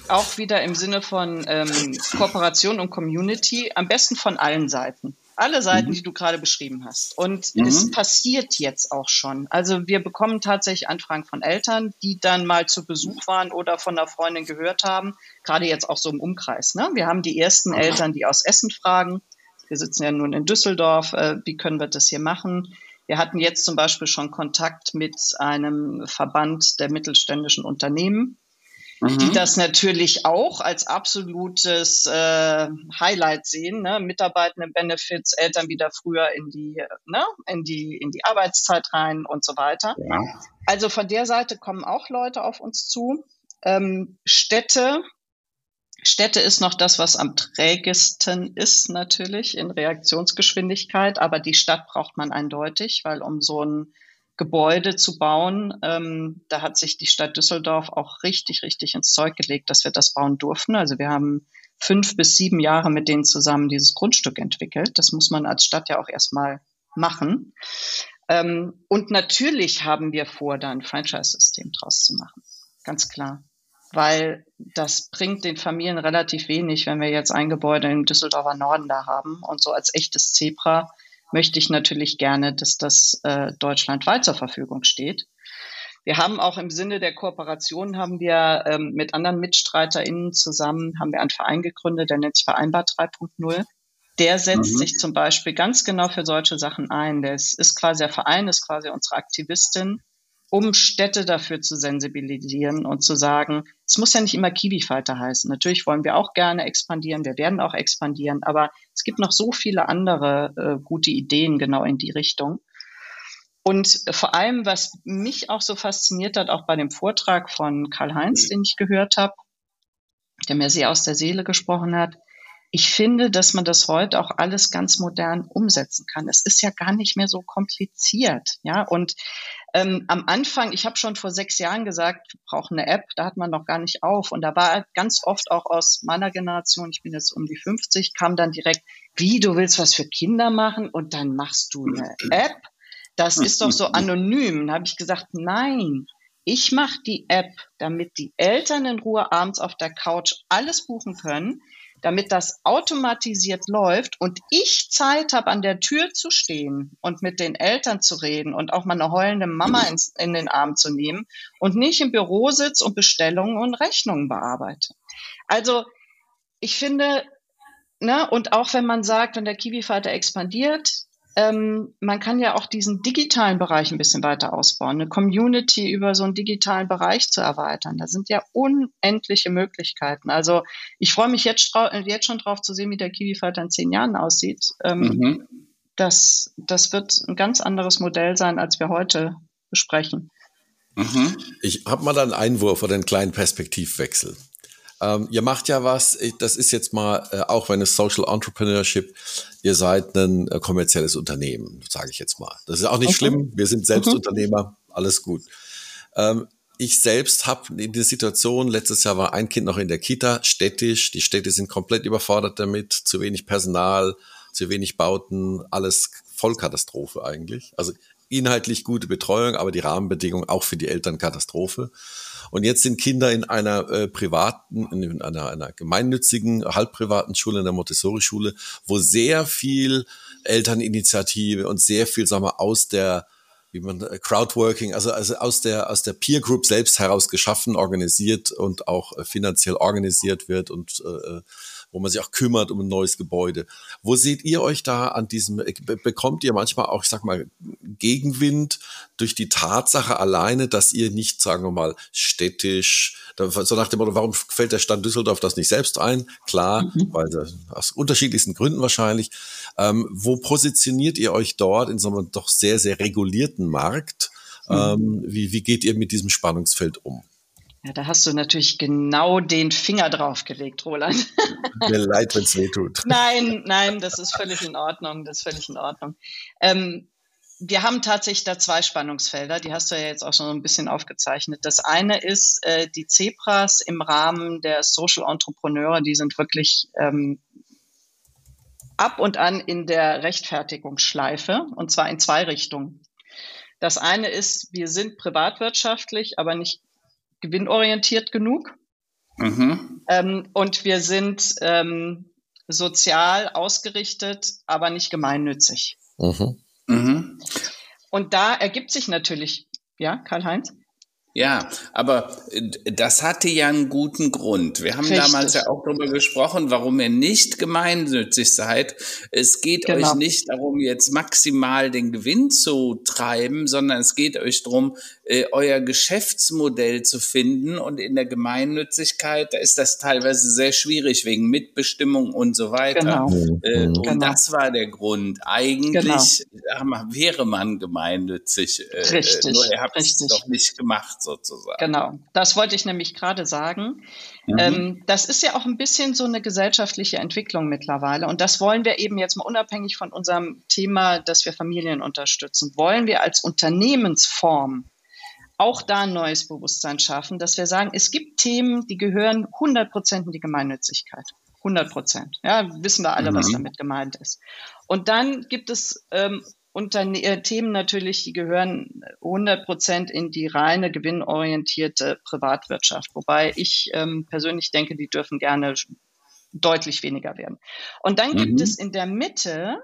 auch wieder im Sinne von ähm, Kooperation und Community, am besten von allen Seiten. Alle Seiten, mhm. die du gerade beschrieben hast. Und mhm. es passiert jetzt auch schon. Also wir bekommen tatsächlich Anfragen von Eltern, die dann mal zu Besuch waren oder von einer Freundin gehört haben, gerade jetzt auch so im Umkreis. Ne? Wir haben die ersten Eltern, die aus Essen fragen. Wir sitzen ja nun in Düsseldorf. Äh, wie können wir das hier machen? Wir hatten jetzt zum Beispiel schon Kontakt mit einem Verband der mittelständischen Unternehmen, mhm. die das natürlich auch als absolutes äh, Highlight sehen. Ne? Mitarbeitenden-Benefits, Eltern wieder früher in die, ne? in, die, in die Arbeitszeit rein und so weiter. Ja. Also von der Seite kommen auch Leute auf uns zu. Ähm, Städte, Städte ist noch das, was am trägesten ist natürlich in Reaktionsgeschwindigkeit, aber die Stadt braucht man eindeutig, weil um so ein Gebäude zu bauen, ähm, da hat sich die Stadt Düsseldorf auch richtig, richtig ins Zeug gelegt, dass wir das bauen durften. Also wir haben fünf bis sieben Jahre mit denen zusammen dieses Grundstück entwickelt. Das muss man als Stadt ja auch erstmal machen. Ähm, und natürlich haben wir vor, da ein Franchise-System draus zu machen. Ganz klar weil das bringt den Familien relativ wenig, wenn wir jetzt ein Gebäude im Düsseldorfer Norden da haben. Und so als echtes Zebra möchte ich natürlich gerne, dass das äh, deutschlandweit zur Verfügung steht. Wir haben auch im Sinne der Kooperation haben wir ähm, mit anderen MitstreiterInnen zusammen haben wir einen Verein gegründet, der nennt sich Vereinbar 3.0. Der setzt mhm. sich zum Beispiel ganz genau für solche Sachen ein. Der ist, ist quasi der Verein, ist quasi unsere Aktivistin um Städte dafür zu sensibilisieren und zu sagen, es muss ja nicht immer Kiwi-Falter heißen. Natürlich wollen wir auch gerne expandieren, wir werden auch expandieren, aber es gibt noch so viele andere äh, gute Ideen genau in die Richtung. Und vor allem, was mich auch so fasziniert hat, auch bei dem Vortrag von Karl-Heinz, den ich gehört habe, der mir sehr aus der Seele gesprochen hat, ich finde, dass man das heute auch alles ganz modern umsetzen kann. Es ist ja gar nicht mehr so kompliziert, ja. Und ähm, am Anfang, ich habe schon vor sechs Jahren gesagt, wir brauchen eine App, da hat man noch gar nicht auf. Und da war ganz oft auch aus meiner Generation, ich bin jetzt um die 50, kam dann direkt, wie du willst was für Kinder machen und dann machst du eine App. Das ist doch so anonym. Da habe ich gesagt, nein, ich mache die App, damit die Eltern in Ruhe abends auf der Couch alles buchen können damit das automatisiert läuft und ich Zeit habe, an der Tür zu stehen und mit den Eltern zu reden und auch mal eine heulende Mama ins, in den Arm zu nehmen und nicht im Büro sitze und Bestellungen und Rechnungen bearbeite. Also ich finde, ne, und auch wenn man sagt, wenn der Kiwi-Falter expandiert, ähm, man kann ja auch diesen digitalen Bereich ein bisschen weiter ausbauen, eine Community über so einen digitalen Bereich zu erweitern. Da sind ja unendliche Möglichkeiten. Also ich freue mich jetzt, jetzt schon drauf zu sehen, wie der Kiwi-Falter in zehn Jahren aussieht. Ähm, mhm. das, das wird ein ganz anderes Modell sein, als wir heute besprechen. Mhm. Ich habe mal einen Einwurf oder einen kleinen Perspektivwechsel. Ähm, ihr macht ja was, das ist jetzt mal, äh, auch wenn es Social Entrepreneurship, ihr seid ein äh, kommerzielles Unternehmen, sage ich jetzt mal. Das ist auch nicht okay. schlimm, wir sind selbst mhm. Unternehmer, alles gut. Ähm, ich selbst habe in der Situation, letztes Jahr war ein Kind noch in der Kita, städtisch, die Städte sind komplett überfordert damit, zu wenig Personal, zu wenig Bauten, alles Vollkatastrophe eigentlich. Also inhaltlich gute Betreuung, aber die Rahmenbedingungen auch für die Eltern Katastrophe. Und jetzt sind Kinder in einer äh, privaten, in einer, einer gemeinnützigen, halbprivaten Schule, in der Montessori-Schule, wo sehr viel Elterninitiative und sehr viel, sagen wir, aus der wie man äh, Crowdworking, also, also aus der aus der Peer Group selbst heraus geschaffen, organisiert und auch äh, finanziell organisiert wird und äh, wo man sich auch kümmert um ein neues Gebäude. Wo seht ihr euch da an diesem, äh, bekommt ihr manchmal auch, ich sag mal, Gegenwind durch die Tatsache alleine, dass ihr nicht, sagen wir mal, städtisch, so nach dem Motto, warum fällt der Stadt Düsseldorf das nicht selbst ein? Klar, mhm. weil aus unterschiedlichsten Gründen wahrscheinlich. Ähm, wo positioniert ihr euch dort in so einem doch sehr, sehr regulierten Markt? Mhm. Ähm, wie, wie geht ihr mit diesem Spannungsfeld um? Ja, da hast du natürlich genau den Finger draufgelegt, Roland. Mir leid, wenn es weh tut. Nein, nein, das ist völlig in Ordnung. Das ist völlig in Ordnung. Ähm, wir haben tatsächlich da zwei Spannungsfelder, die hast du ja jetzt auch schon ein bisschen aufgezeichnet. Das eine ist äh, die Zebras im Rahmen der Social Entrepreneure, die sind wirklich ähm, ab und an in der Rechtfertigungsschleife und zwar in zwei Richtungen. Das eine ist, wir sind privatwirtschaftlich, aber nicht gewinnorientiert genug. Mhm. Ähm, und wir sind ähm, sozial ausgerichtet, aber nicht gemeinnützig. Mhm. Mhm. Und da ergibt sich natürlich, ja, Karl-Heinz? Ja, aber äh, das hatte ja einen guten Grund. Wir haben Richtig. damals ja auch darüber gesprochen, warum ihr nicht gemeinnützig seid. Es geht genau. euch nicht darum, jetzt maximal den Gewinn zu treiben, sondern es geht euch darum, äh, euer Geschäftsmodell zu finden. Und in der Gemeinnützigkeit, da ist das teilweise sehr schwierig wegen Mitbestimmung und so weiter. Genau. Äh, und genau. das war der Grund. Eigentlich genau. wäre man gemeinnützig. Richtig. Nur ihr habt es doch nicht gemacht sozusagen. Genau, das wollte ich nämlich gerade sagen. Mhm. Ähm, das ist ja auch ein bisschen so eine gesellschaftliche Entwicklung mittlerweile. Und das wollen wir eben jetzt mal unabhängig von unserem Thema, dass wir Familien unterstützen, wollen wir als Unternehmensform auch da ein neues Bewusstsein schaffen, dass wir sagen, es gibt Themen, die gehören 100 Prozent in die Gemeinnützigkeit. 100 Prozent. Ja, wissen wir alle, mhm. was damit gemeint ist. Und dann gibt es ähm, Unterne äh, Themen natürlich, die gehören 100 Prozent in die reine gewinnorientierte Privatwirtschaft. Wobei ich ähm, persönlich denke, die dürfen gerne deutlich weniger werden. Und dann mhm. gibt es in der Mitte,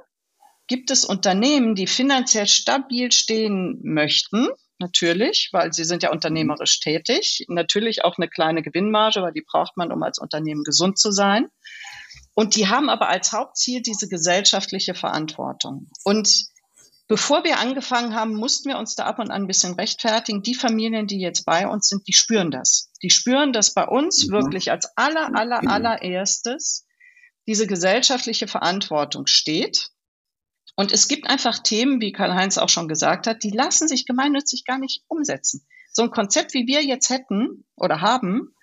gibt es Unternehmen, die finanziell stabil stehen möchten, natürlich, weil sie sind ja unternehmerisch tätig. Natürlich auch eine kleine Gewinnmarge, weil die braucht man, um als Unternehmen gesund zu sein. Und die haben aber als Hauptziel diese gesellschaftliche Verantwortung. Und Bevor wir angefangen haben, mussten wir uns da ab und an ein bisschen rechtfertigen. Die Familien, die jetzt bei uns sind, die spüren das. Die spüren, dass bei uns mhm. wirklich als aller, aller, genau. allererstes diese gesellschaftliche Verantwortung steht. Und es gibt einfach Themen, wie Karl-Heinz auch schon gesagt hat, die lassen sich gemeinnützig gar nicht umsetzen. So ein Konzept, wie wir jetzt hätten oder haben,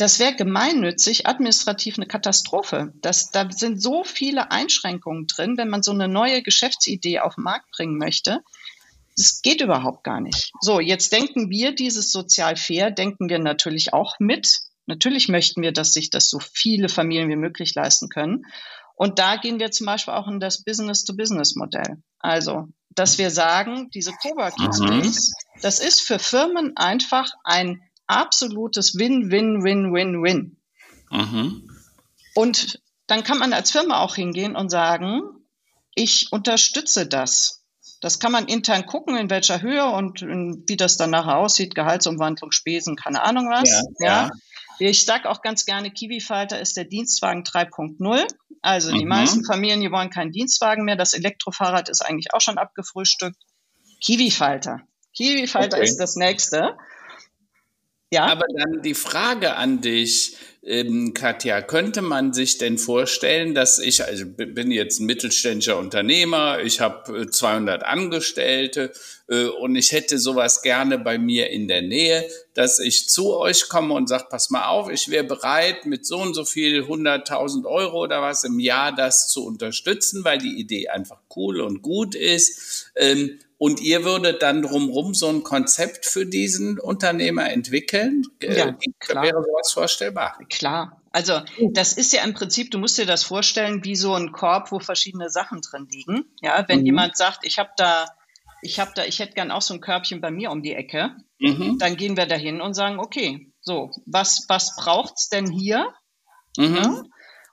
das wäre gemeinnützig administrativ eine Katastrophe. Das, da sind so viele Einschränkungen drin, wenn man so eine neue Geschäftsidee auf den Markt bringen möchte. Das geht überhaupt gar nicht. So, jetzt denken wir dieses sozial fair, denken wir natürlich auch mit. Natürlich möchten wir, dass sich das so viele Familien wie möglich leisten können. Und da gehen wir zum Beispiel auch in das Business-to-Business-Modell. Also, dass wir sagen, diese Coworking Space, mhm. das ist für Firmen einfach ein absolutes Win-Win-Win-Win-Win. Mhm. Und dann kann man als Firma auch hingehen und sagen, ich unterstütze das. Das kann man intern gucken, in welcher Höhe und wie das dann nachher aussieht, Gehaltsumwandlung, Spesen, keine Ahnung was. Ja, ja. ja. Ich sage auch ganz gerne, Kiwi-Falter ist der Dienstwagen 3.0. Also die mhm. meisten Familien, die wollen keinen Dienstwagen mehr. Das Elektrofahrrad ist eigentlich auch schon abgefrühstückt. Kiwi-Falter. Kiwi-Falter okay. ist das nächste. Ja. Aber dann die Frage an dich, ähm, Katja, könnte man sich denn vorstellen, dass ich, also bin jetzt ein mittelständischer Unternehmer, ich habe 200 äh, Angestellte äh, und ich hätte sowas gerne bei mir in der Nähe, dass ich zu euch komme und sage, pass mal auf, ich wäre bereit, mit so und so viel 100.000 Euro oder was im Jahr das zu unterstützen, weil die Idee einfach cool und gut ist. Ähm, und ihr würdet dann drumherum so ein Konzept für diesen Unternehmer entwickeln? Äh, ja, klar. Wäre sowas vorstellbar? Klar. Also das ist ja im Prinzip, du musst dir das vorstellen, wie so ein Korb, wo verschiedene Sachen drin liegen. Ja, wenn mhm. jemand sagt, ich habe da, ich habe da, ich hätte gern auch so ein Körbchen bei mir um die Ecke, mhm. dann gehen wir dahin und sagen, okay, so, was, was braucht's denn hier? Mhm. Ja?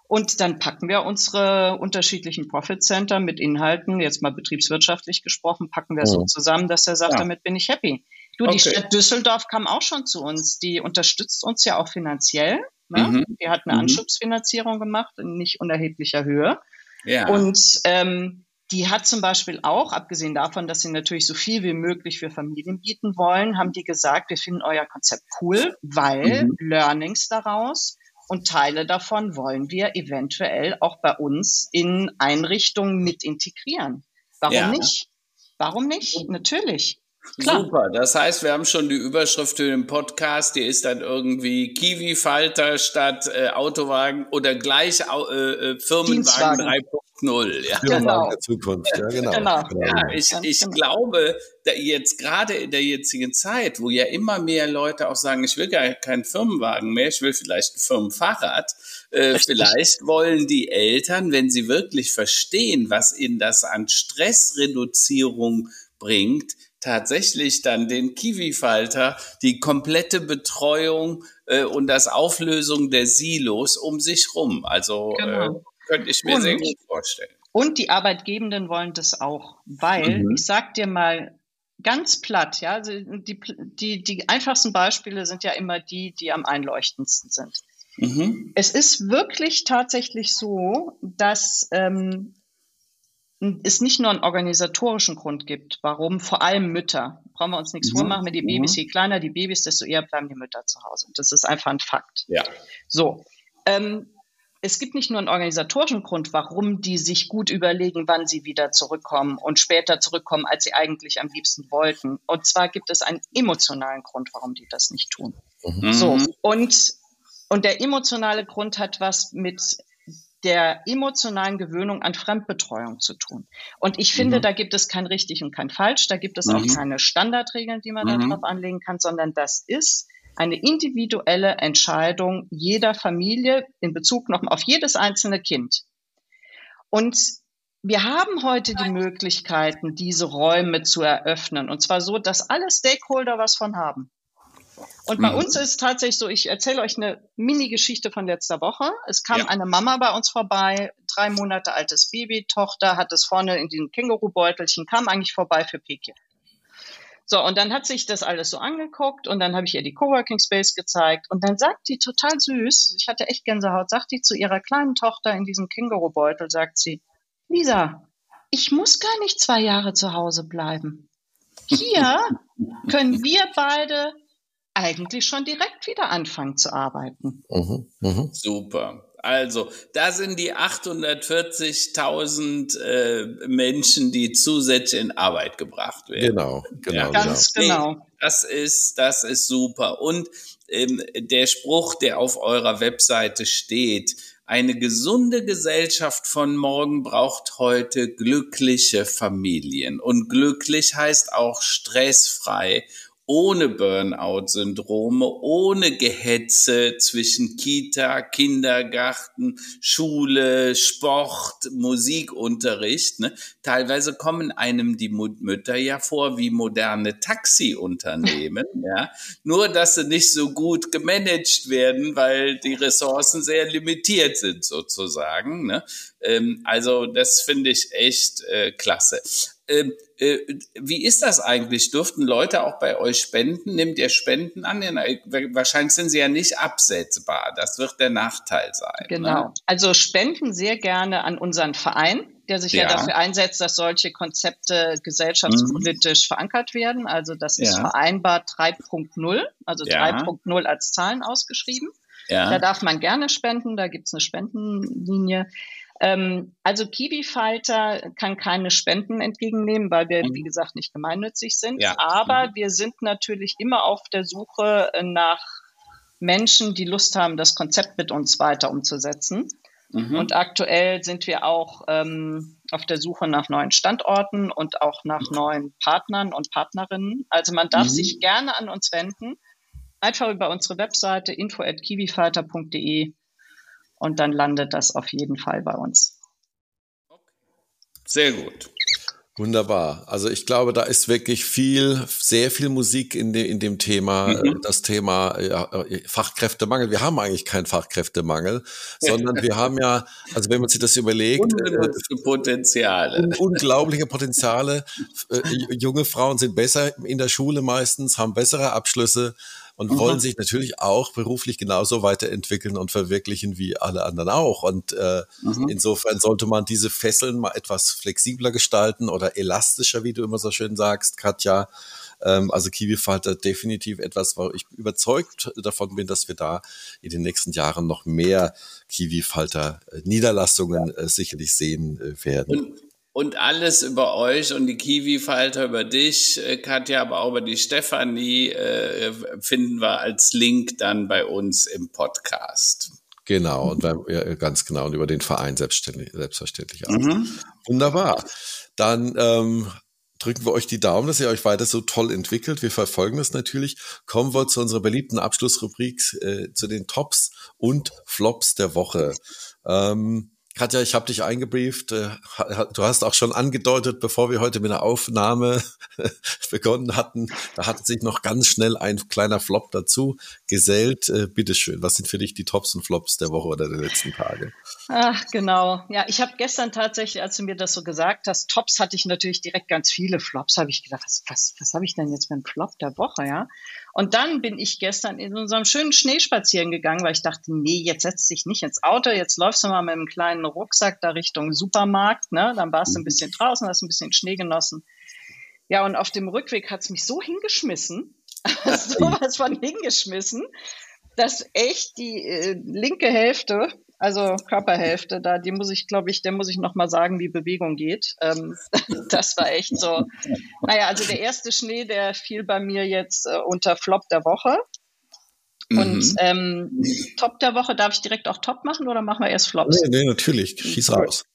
Und dann packen wir unsere unterschiedlichen Profit Center mit Inhalten, jetzt mal betriebswirtschaftlich gesprochen, packen wir oh. so zusammen, dass er sagt, ja. damit bin ich happy. Du, okay. die Stadt Düsseldorf kam auch schon zu uns. Die unterstützt uns ja auch finanziell. Ne? Mhm. Die hat eine mhm. Anschubsfinanzierung gemacht in nicht unerheblicher Höhe. Ja. Und ähm, die hat zum Beispiel auch, abgesehen davon, dass sie natürlich so viel wie möglich für Familien bieten wollen, haben die gesagt, wir finden euer Konzept cool, weil mhm. Learnings daraus und Teile davon wollen wir eventuell auch bei uns in Einrichtungen mit integrieren. Warum ja. nicht? Warum nicht? Natürlich. Klar. Super. Das heißt, wir haben schon die Überschrift für den Podcast. Die ist dann irgendwie Kiwi-Falter statt äh, Autowagen oder gleich äh, äh Firmenwagen 3.0. Ja. Genau. der Zukunft. Ja, genau. genau. genau. Ja, ich, ich genau. glaube, jetzt gerade in der jetzigen Zeit, wo ja immer mehr Leute auch sagen, ich will gar keinen Firmenwagen mehr, ich will vielleicht ein Firmenfahrrad. Äh, vielleicht wollen die Eltern, wenn sie wirklich verstehen, was ihnen das an Stressreduzierung bringt, tatsächlich dann den Kiwi-Falter, die komplette Betreuung äh, und das Auflösung der Silos um sich rum. Also äh, genau. äh, könnte ich mir und, sehr gut vorstellen. Und die Arbeitgebenden wollen das auch, weil mhm. ich sag dir mal ganz platt, ja, also die, die, die einfachsten Beispiele sind ja immer die, die am einleuchtendsten sind. Mhm. Es ist wirklich tatsächlich so, dass ähm, es nicht nur einen organisatorischen Grund gibt, warum vor allem Mütter, brauchen wir uns nichts mhm. vormachen, wenn die Babys, mhm. je kleiner die Babys, desto eher bleiben die Mütter zu Hause. Das ist einfach ein Fakt. Ja. So. Ähm, es gibt nicht nur einen organisatorischen Grund, warum die sich gut überlegen, wann sie wieder zurückkommen und später zurückkommen, als sie eigentlich am liebsten wollten. Und zwar gibt es einen emotionalen Grund, warum die das nicht tun. Mhm. So. Und, und der emotionale Grund hat was mit der emotionalen Gewöhnung an Fremdbetreuung zu tun. Und ich finde, mhm. da gibt es kein richtig und kein falsch, da gibt es mhm. auch keine Standardregeln, die man mhm. darauf anlegen kann, sondern das ist eine individuelle Entscheidung jeder Familie in Bezug noch auf jedes einzelne Kind. Und wir haben heute die Möglichkeiten, diese Räume zu eröffnen. Und zwar so, dass alle Stakeholder was von haben. Und bei mhm. uns ist tatsächlich so, ich erzähle euch eine Mini-Geschichte von letzter Woche. Es kam ja. eine Mama bei uns vorbei, drei Monate altes Baby, Tochter, hat es vorne in diesem Kängurubeutelchen, kam eigentlich vorbei für Pekin. So, und dann hat sich das alles so angeguckt und dann habe ich ihr die Coworking Space gezeigt und dann sagt die total süß, ich hatte echt Gänsehaut, sagt die zu ihrer kleinen Tochter in diesem Kängurubeutel, sagt sie, Lisa, ich muss gar nicht zwei Jahre zu Hause bleiben. Hier können wir beide eigentlich schon direkt wieder anfangen zu arbeiten. Mhm, mh. Super. Also, da sind die 840.000 äh, Menschen, die zusätzlich in Arbeit gebracht werden. Genau, genau. Ja. Ganz genau. genau. Das ist, das ist super. Und ähm, der Spruch, der auf eurer Webseite steht, eine gesunde Gesellschaft von morgen braucht heute glückliche Familien. Und glücklich heißt auch stressfrei ohne Burnout-Syndrome, ohne Gehetze zwischen Kita, Kindergarten, Schule, Sport, Musikunterricht. Ne? Teilweise kommen einem die Mütter ja vor wie moderne Taxiunternehmen, ja? nur dass sie nicht so gut gemanagt werden, weil die Ressourcen sehr limitiert sind sozusagen. Ne? Ähm, also das finde ich echt äh, klasse. Ähm, äh, wie ist das eigentlich? Dürften Leute auch bei euch spenden? Nimmt ihr Spenden an? Wahrscheinlich sind sie ja nicht absetzbar. Das wird der Nachteil sein. Ne? Genau. Ne? Also spenden sehr gerne an unseren Verein, der sich ja, ja dafür einsetzt, dass solche Konzepte gesellschaftspolitisch mhm. verankert werden. Also das ist ja. vereinbart 3.0, also ja. 3.0 als Zahlen ausgeschrieben. Ja. Da darf man gerne spenden, da gibt es eine Spendenlinie. Ähm, also Kiwi-Falter kann keine Spenden entgegennehmen, weil wir, mhm. wie gesagt, nicht gemeinnützig sind. Ja. Aber mhm. wir sind natürlich immer auf der Suche nach Menschen, die Lust haben, das Konzept mit uns weiter umzusetzen. Mhm. Und aktuell sind wir auch ähm, auf der Suche nach neuen Standorten und auch nach mhm. neuen Partnern und Partnerinnen. Also man darf mhm. sich gerne an uns wenden. Einfach über unsere Webseite info@kiwifighter.de und dann landet das auf jeden Fall bei uns. Sehr gut. Wunderbar. Also ich glaube, da ist wirklich viel, sehr viel Musik in, de, in dem Thema, mhm. Äh, das Thema ja, äh, Fachkräftemangel. Wir haben eigentlich keinen Fachkräftemangel, sondern wir haben ja, also wenn man sich das überlegt, unbenutzte Potenziale. Un unglaubliche Potenziale. Äh, junge Frauen sind besser in der Schule meistens, haben bessere Abschlüsse und mhm. wollen sich natürlich auch beruflich genauso weiterentwickeln und verwirklichen wie alle anderen auch. Und äh, mhm. insofern sollte man diese Fesseln mal etwas flexibler gestalten oder elastischer, wie du immer so schön sagst, Katja. Ähm, also Kiwi-Falter definitiv etwas, wo ich überzeugt davon bin, dass wir da in den nächsten Jahren noch mehr Kiwi-Falter-Niederlassungen äh, sicherlich sehen äh, werden. Und und alles über euch und die Kiwi-Falter über dich, äh, Katja, aber auch über die Stefanie, äh, finden wir als Link dann bei uns im Podcast. Genau, und ja, ganz genau, und über den Verein selbstverständlich, selbstverständlich auch. Mhm. Wunderbar. Dann ähm, drücken wir euch die Daumen, dass ihr euch weiter so toll entwickelt. Wir verfolgen das natürlich. Kommen wir zu unserer beliebten Abschlussrubrik, äh, zu den Tops und Flops der Woche. Ähm, Katja, ich habe dich eingebrieft. Äh, du hast auch schon angedeutet, bevor wir heute mit der Aufnahme begonnen hatten, da hat sich noch ganz schnell ein kleiner Flop dazu gesellt. Äh, bitteschön, was sind für dich die Tops und Flops der Woche oder der letzten Tage? Ach, genau. Ja, ich habe gestern tatsächlich, als du mir das so gesagt hast, Tops hatte ich natürlich direkt ganz viele Flops. Habe ich gedacht, was, was, was habe ich denn jetzt für einen Flop der Woche, ja? Und dann bin ich gestern in unserem schönen Schneespazieren gegangen, weil ich dachte, nee, jetzt setzt dich nicht ins Auto, jetzt läufst du mal mit einem kleinen Rucksack da Richtung Supermarkt, ne? Dann warst du ein bisschen draußen, hast ein bisschen Schnee genossen. Ja, und auf dem Rückweg hat's mich so hingeschmissen, sowas von hingeschmissen, dass echt die äh, linke Hälfte also Körperhälfte, da die muss ich, glaube ich, der muss ich noch mal sagen, wie Bewegung geht. Ähm, das war echt so. Naja, also der erste Schnee, der fiel bei mir jetzt äh, unter Flop der Woche. Und mhm. ähm, Top der Woche, darf ich direkt auch Top machen oder machen wir erst Flops? Nee, nee natürlich. Schieß raus.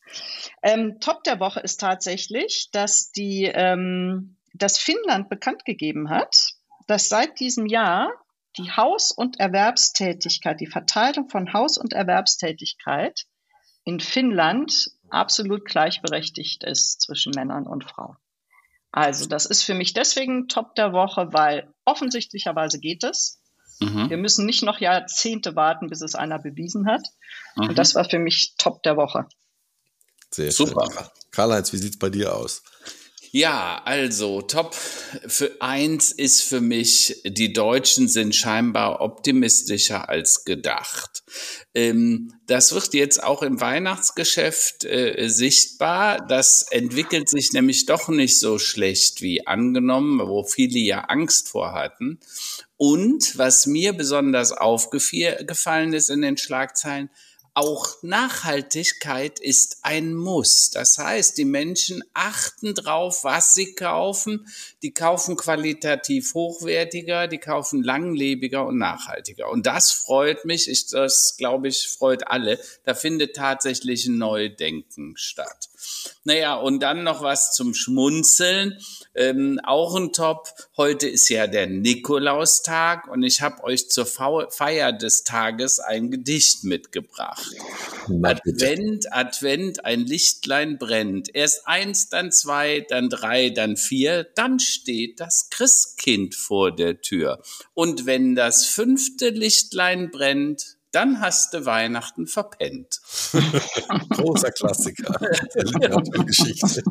Ähm, Top der Woche ist tatsächlich, dass die, ähm, dass Finnland bekannt gegeben hat, dass seit diesem Jahr die Haus- und Erwerbstätigkeit, die Verteilung von Haus- und Erwerbstätigkeit in Finnland absolut gleichberechtigt ist zwischen Männern und Frauen. Also das ist für mich deswegen Top der Woche, weil offensichtlicherweise geht es. Mhm. Wir müssen nicht noch Jahrzehnte warten, bis es einer bewiesen hat. Mhm. Und das war für mich Top der Woche. Sehr Super. Karl-Heinz, wie sieht es bei dir aus? Ja, also Top für eins ist für mich, die Deutschen sind scheinbar optimistischer als gedacht. Ähm, das wird jetzt auch im Weihnachtsgeschäft äh, sichtbar. Das entwickelt sich nämlich doch nicht so schlecht wie angenommen, wo viele ja Angst vor hatten. Und was mir besonders aufgefallen ist in den Schlagzeilen, auch Nachhaltigkeit ist ein Muss. Das heißt, die Menschen achten drauf, was sie kaufen. Die kaufen qualitativ hochwertiger, die kaufen langlebiger und nachhaltiger. Und das freut mich. Ich, das glaube ich, freut alle. Da findet tatsächlich ein Neudenken statt. Naja, und dann noch was zum Schmunzeln. Ähm, auch ein Top. Heute ist ja der Nikolaustag und ich habe euch zur Feier des Tages ein Gedicht mitgebracht. Advent, Advent, ein Lichtlein brennt. Erst eins, dann zwei, dann drei, dann vier, dann steht das Christkind vor der Tür. Und wenn das fünfte Lichtlein brennt, dann hast du Weihnachten verpennt. Großer Klassiker Geschichte.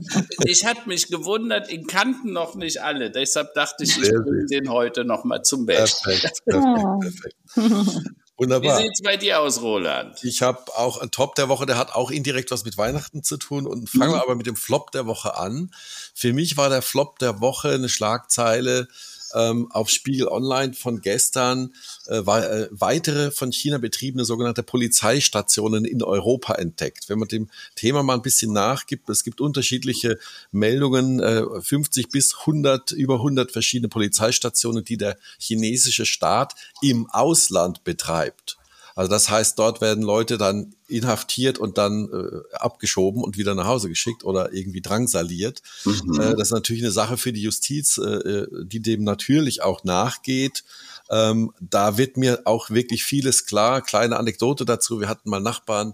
Ich hatte mich gewundert, ihn kannten noch nicht alle. Deshalb dachte ich, ich bringe den heute noch mal zum Besten. Perfekt, perfekt, perfekt. Wunderbar. Wie sieht's bei dir aus, Roland? Ich habe auch einen Top der Woche, der hat auch indirekt was mit Weihnachten zu tun. Und fangen wir mhm. aber mit dem Flop der Woche an. Für mich war der Flop der Woche eine Schlagzeile, ähm, auf Spiegel Online von gestern äh, äh, weitere von China betriebene sogenannte Polizeistationen in Europa entdeckt. Wenn man dem Thema mal ein bisschen nachgibt, es gibt unterschiedliche Meldungen, äh, 50 bis 100, über 100 verschiedene Polizeistationen, die der chinesische Staat im Ausland betreibt. Also das heißt, dort werden Leute dann inhaftiert und dann äh, abgeschoben und wieder nach Hause geschickt oder irgendwie drangsaliert. Mhm. Äh, das ist natürlich eine Sache für die Justiz, äh, äh, die dem natürlich auch nachgeht. Ähm, da wird mir auch wirklich vieles klar. Kleine Anekdote dazu. Wir hatten mal Nachbarn,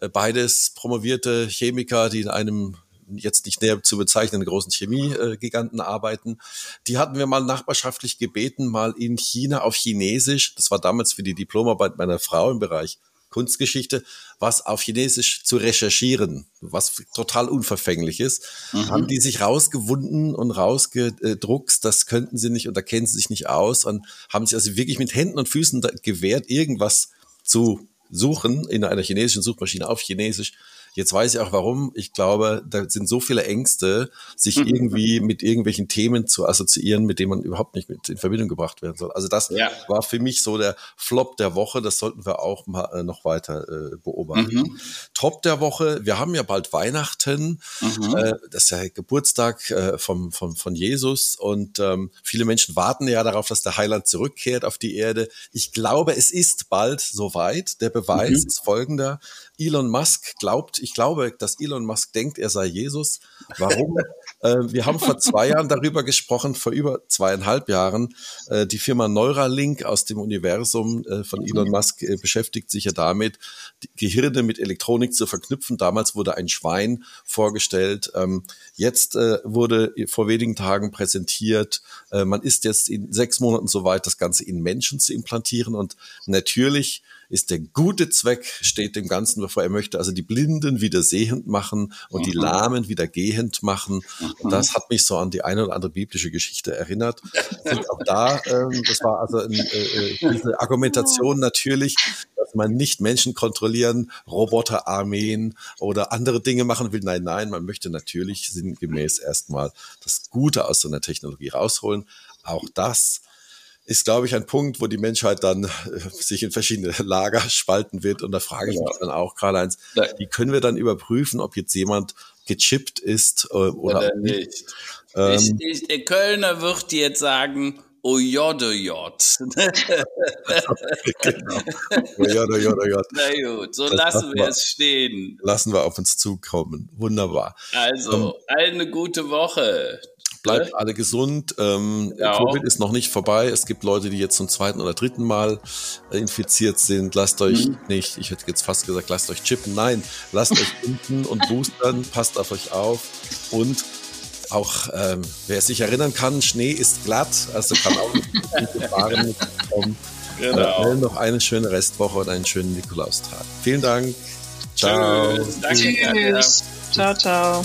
äh, beides promovierte Chemiker, die in einem jetzt nicht näher zu bezeichnen, großen Chemiegiganten arbeiten. Die hatten wir mal nachbarschaftlich gebeten, mal in China auf Chinesisch, das war damals für die Diplomarbeit meiner Frau im Bereich Kunstgeschichte, was auf Chinesisch zu recherchieren, was total unverfänglich ist, mhm. haben die sich rausgewunden und rausgedruckt, das könnten sie nicht und da kennen sie sich nicht aus und haben sich also wirklich mit Händen und Füßen gewehrt, irgendwas zu suchen in einer chinesischen Suchmaschine auf Chinesisch Jetzt weiß ich auch warum. Ich glaube, da sind so viele Ängste, sich mhm. irgendwie mit irgendwelchen Themen zu assoziieren, mit denen man überhaupt nicht mit in Verbindung gebracht werden soll. Also das ja. war für mich so der Flop der Woche. Das sollten wir auch mal äh, noch weiter äh, beobachten. Mhm. Top der Woche. Wir haben ja bald Weihnachten. Mhm. Äh, das ist ja Geburtstag äh, vom, vom, von Jesus und ähm, viele Menschen warten ja darauf, dass der Heiland zurückkehrt auf die Erde. Ich glaube, es ist bald soweit. Der Beweis mhm. ist folgender. Elon Musk glaubt, ich glaube, dass Elon Musk denkt, er sei Jesus. Warum? äh, wir haben vor zwei Jahren darüber gesprochen, vor über zweieinhalb Jahren. Äh, die Firma Neuralink aus dem Universum äh, von Elon Musk äh, beschäftigt sich ja damit, Gehirne mit Elektronik zu verknüpfen. Damals wurde ein Schwein vorgestellt. Ähm, jetzt äh, wurde vor wenigen Tagen präsentiert, äh, man ist jetzt in sechs Monaten soweit, das Ganze in Menschen zu implantieren. Und natürlich ist der gute Zweck, steht dem Ganzen bevor. Er möchte also die Blinden wieder sehend machen und mhm. die Lahmen wieder gehend machen. Mhm. Und das hat mich so an die eine oder andere biblische Geschichte erinnert. Und auch da, ähm, das war also ein, äh, äh, diese Argumentation natürlich, dass man nicht Menschen kontrollieren, Roboterarmeen oder andere Dinge machen will. Nein, nein, man möchte natürlich sinngemäß erstmal das Gute aus so einer Technologie rausholen. Auch das ist, glaube ich, ein Punkt, wo die Menschheit dann äh, sich in verschiedene Lager spalten wird. Und da frage ich ja. mich dann auch, Karl-Heinz, wie können wir dann überprüfen, ob jetzt jemand gechippt ist äh, oder, oder nicht? nicht. Ähm, ich, ich, der Kölner wird jetzt sagen, Ojodojod. genau. Ojodojod. Na gut, so das lassen wir es stehen. Lassen wir auf uns zukommen. Wunderbar. Also, ähm, eine gute Woche. Bleibt alle gesund. Ähm, ja. Covid ist noch nicht vorbei. Es gibt Leute, die jetzt zum zweiten oder dritten Mal äh, infiziert sind. Lasst euch mhm. nicht, ich hätte jetzt fast gesagt, lasst euch chippen. Nein, lasst euch impfen und boostern. Passt auf euch auf. Und auch, ähm, wer sich erinnern kann, Schnee ist glatt, also kann auch nicht Gefahren kommen. Genau. Äh, noch eine schöne Restwoche und einen schönen Nikolaustag. Vielen Dank. Ciao. Tschüss. Danke. Tschüss. Ciao, ciao.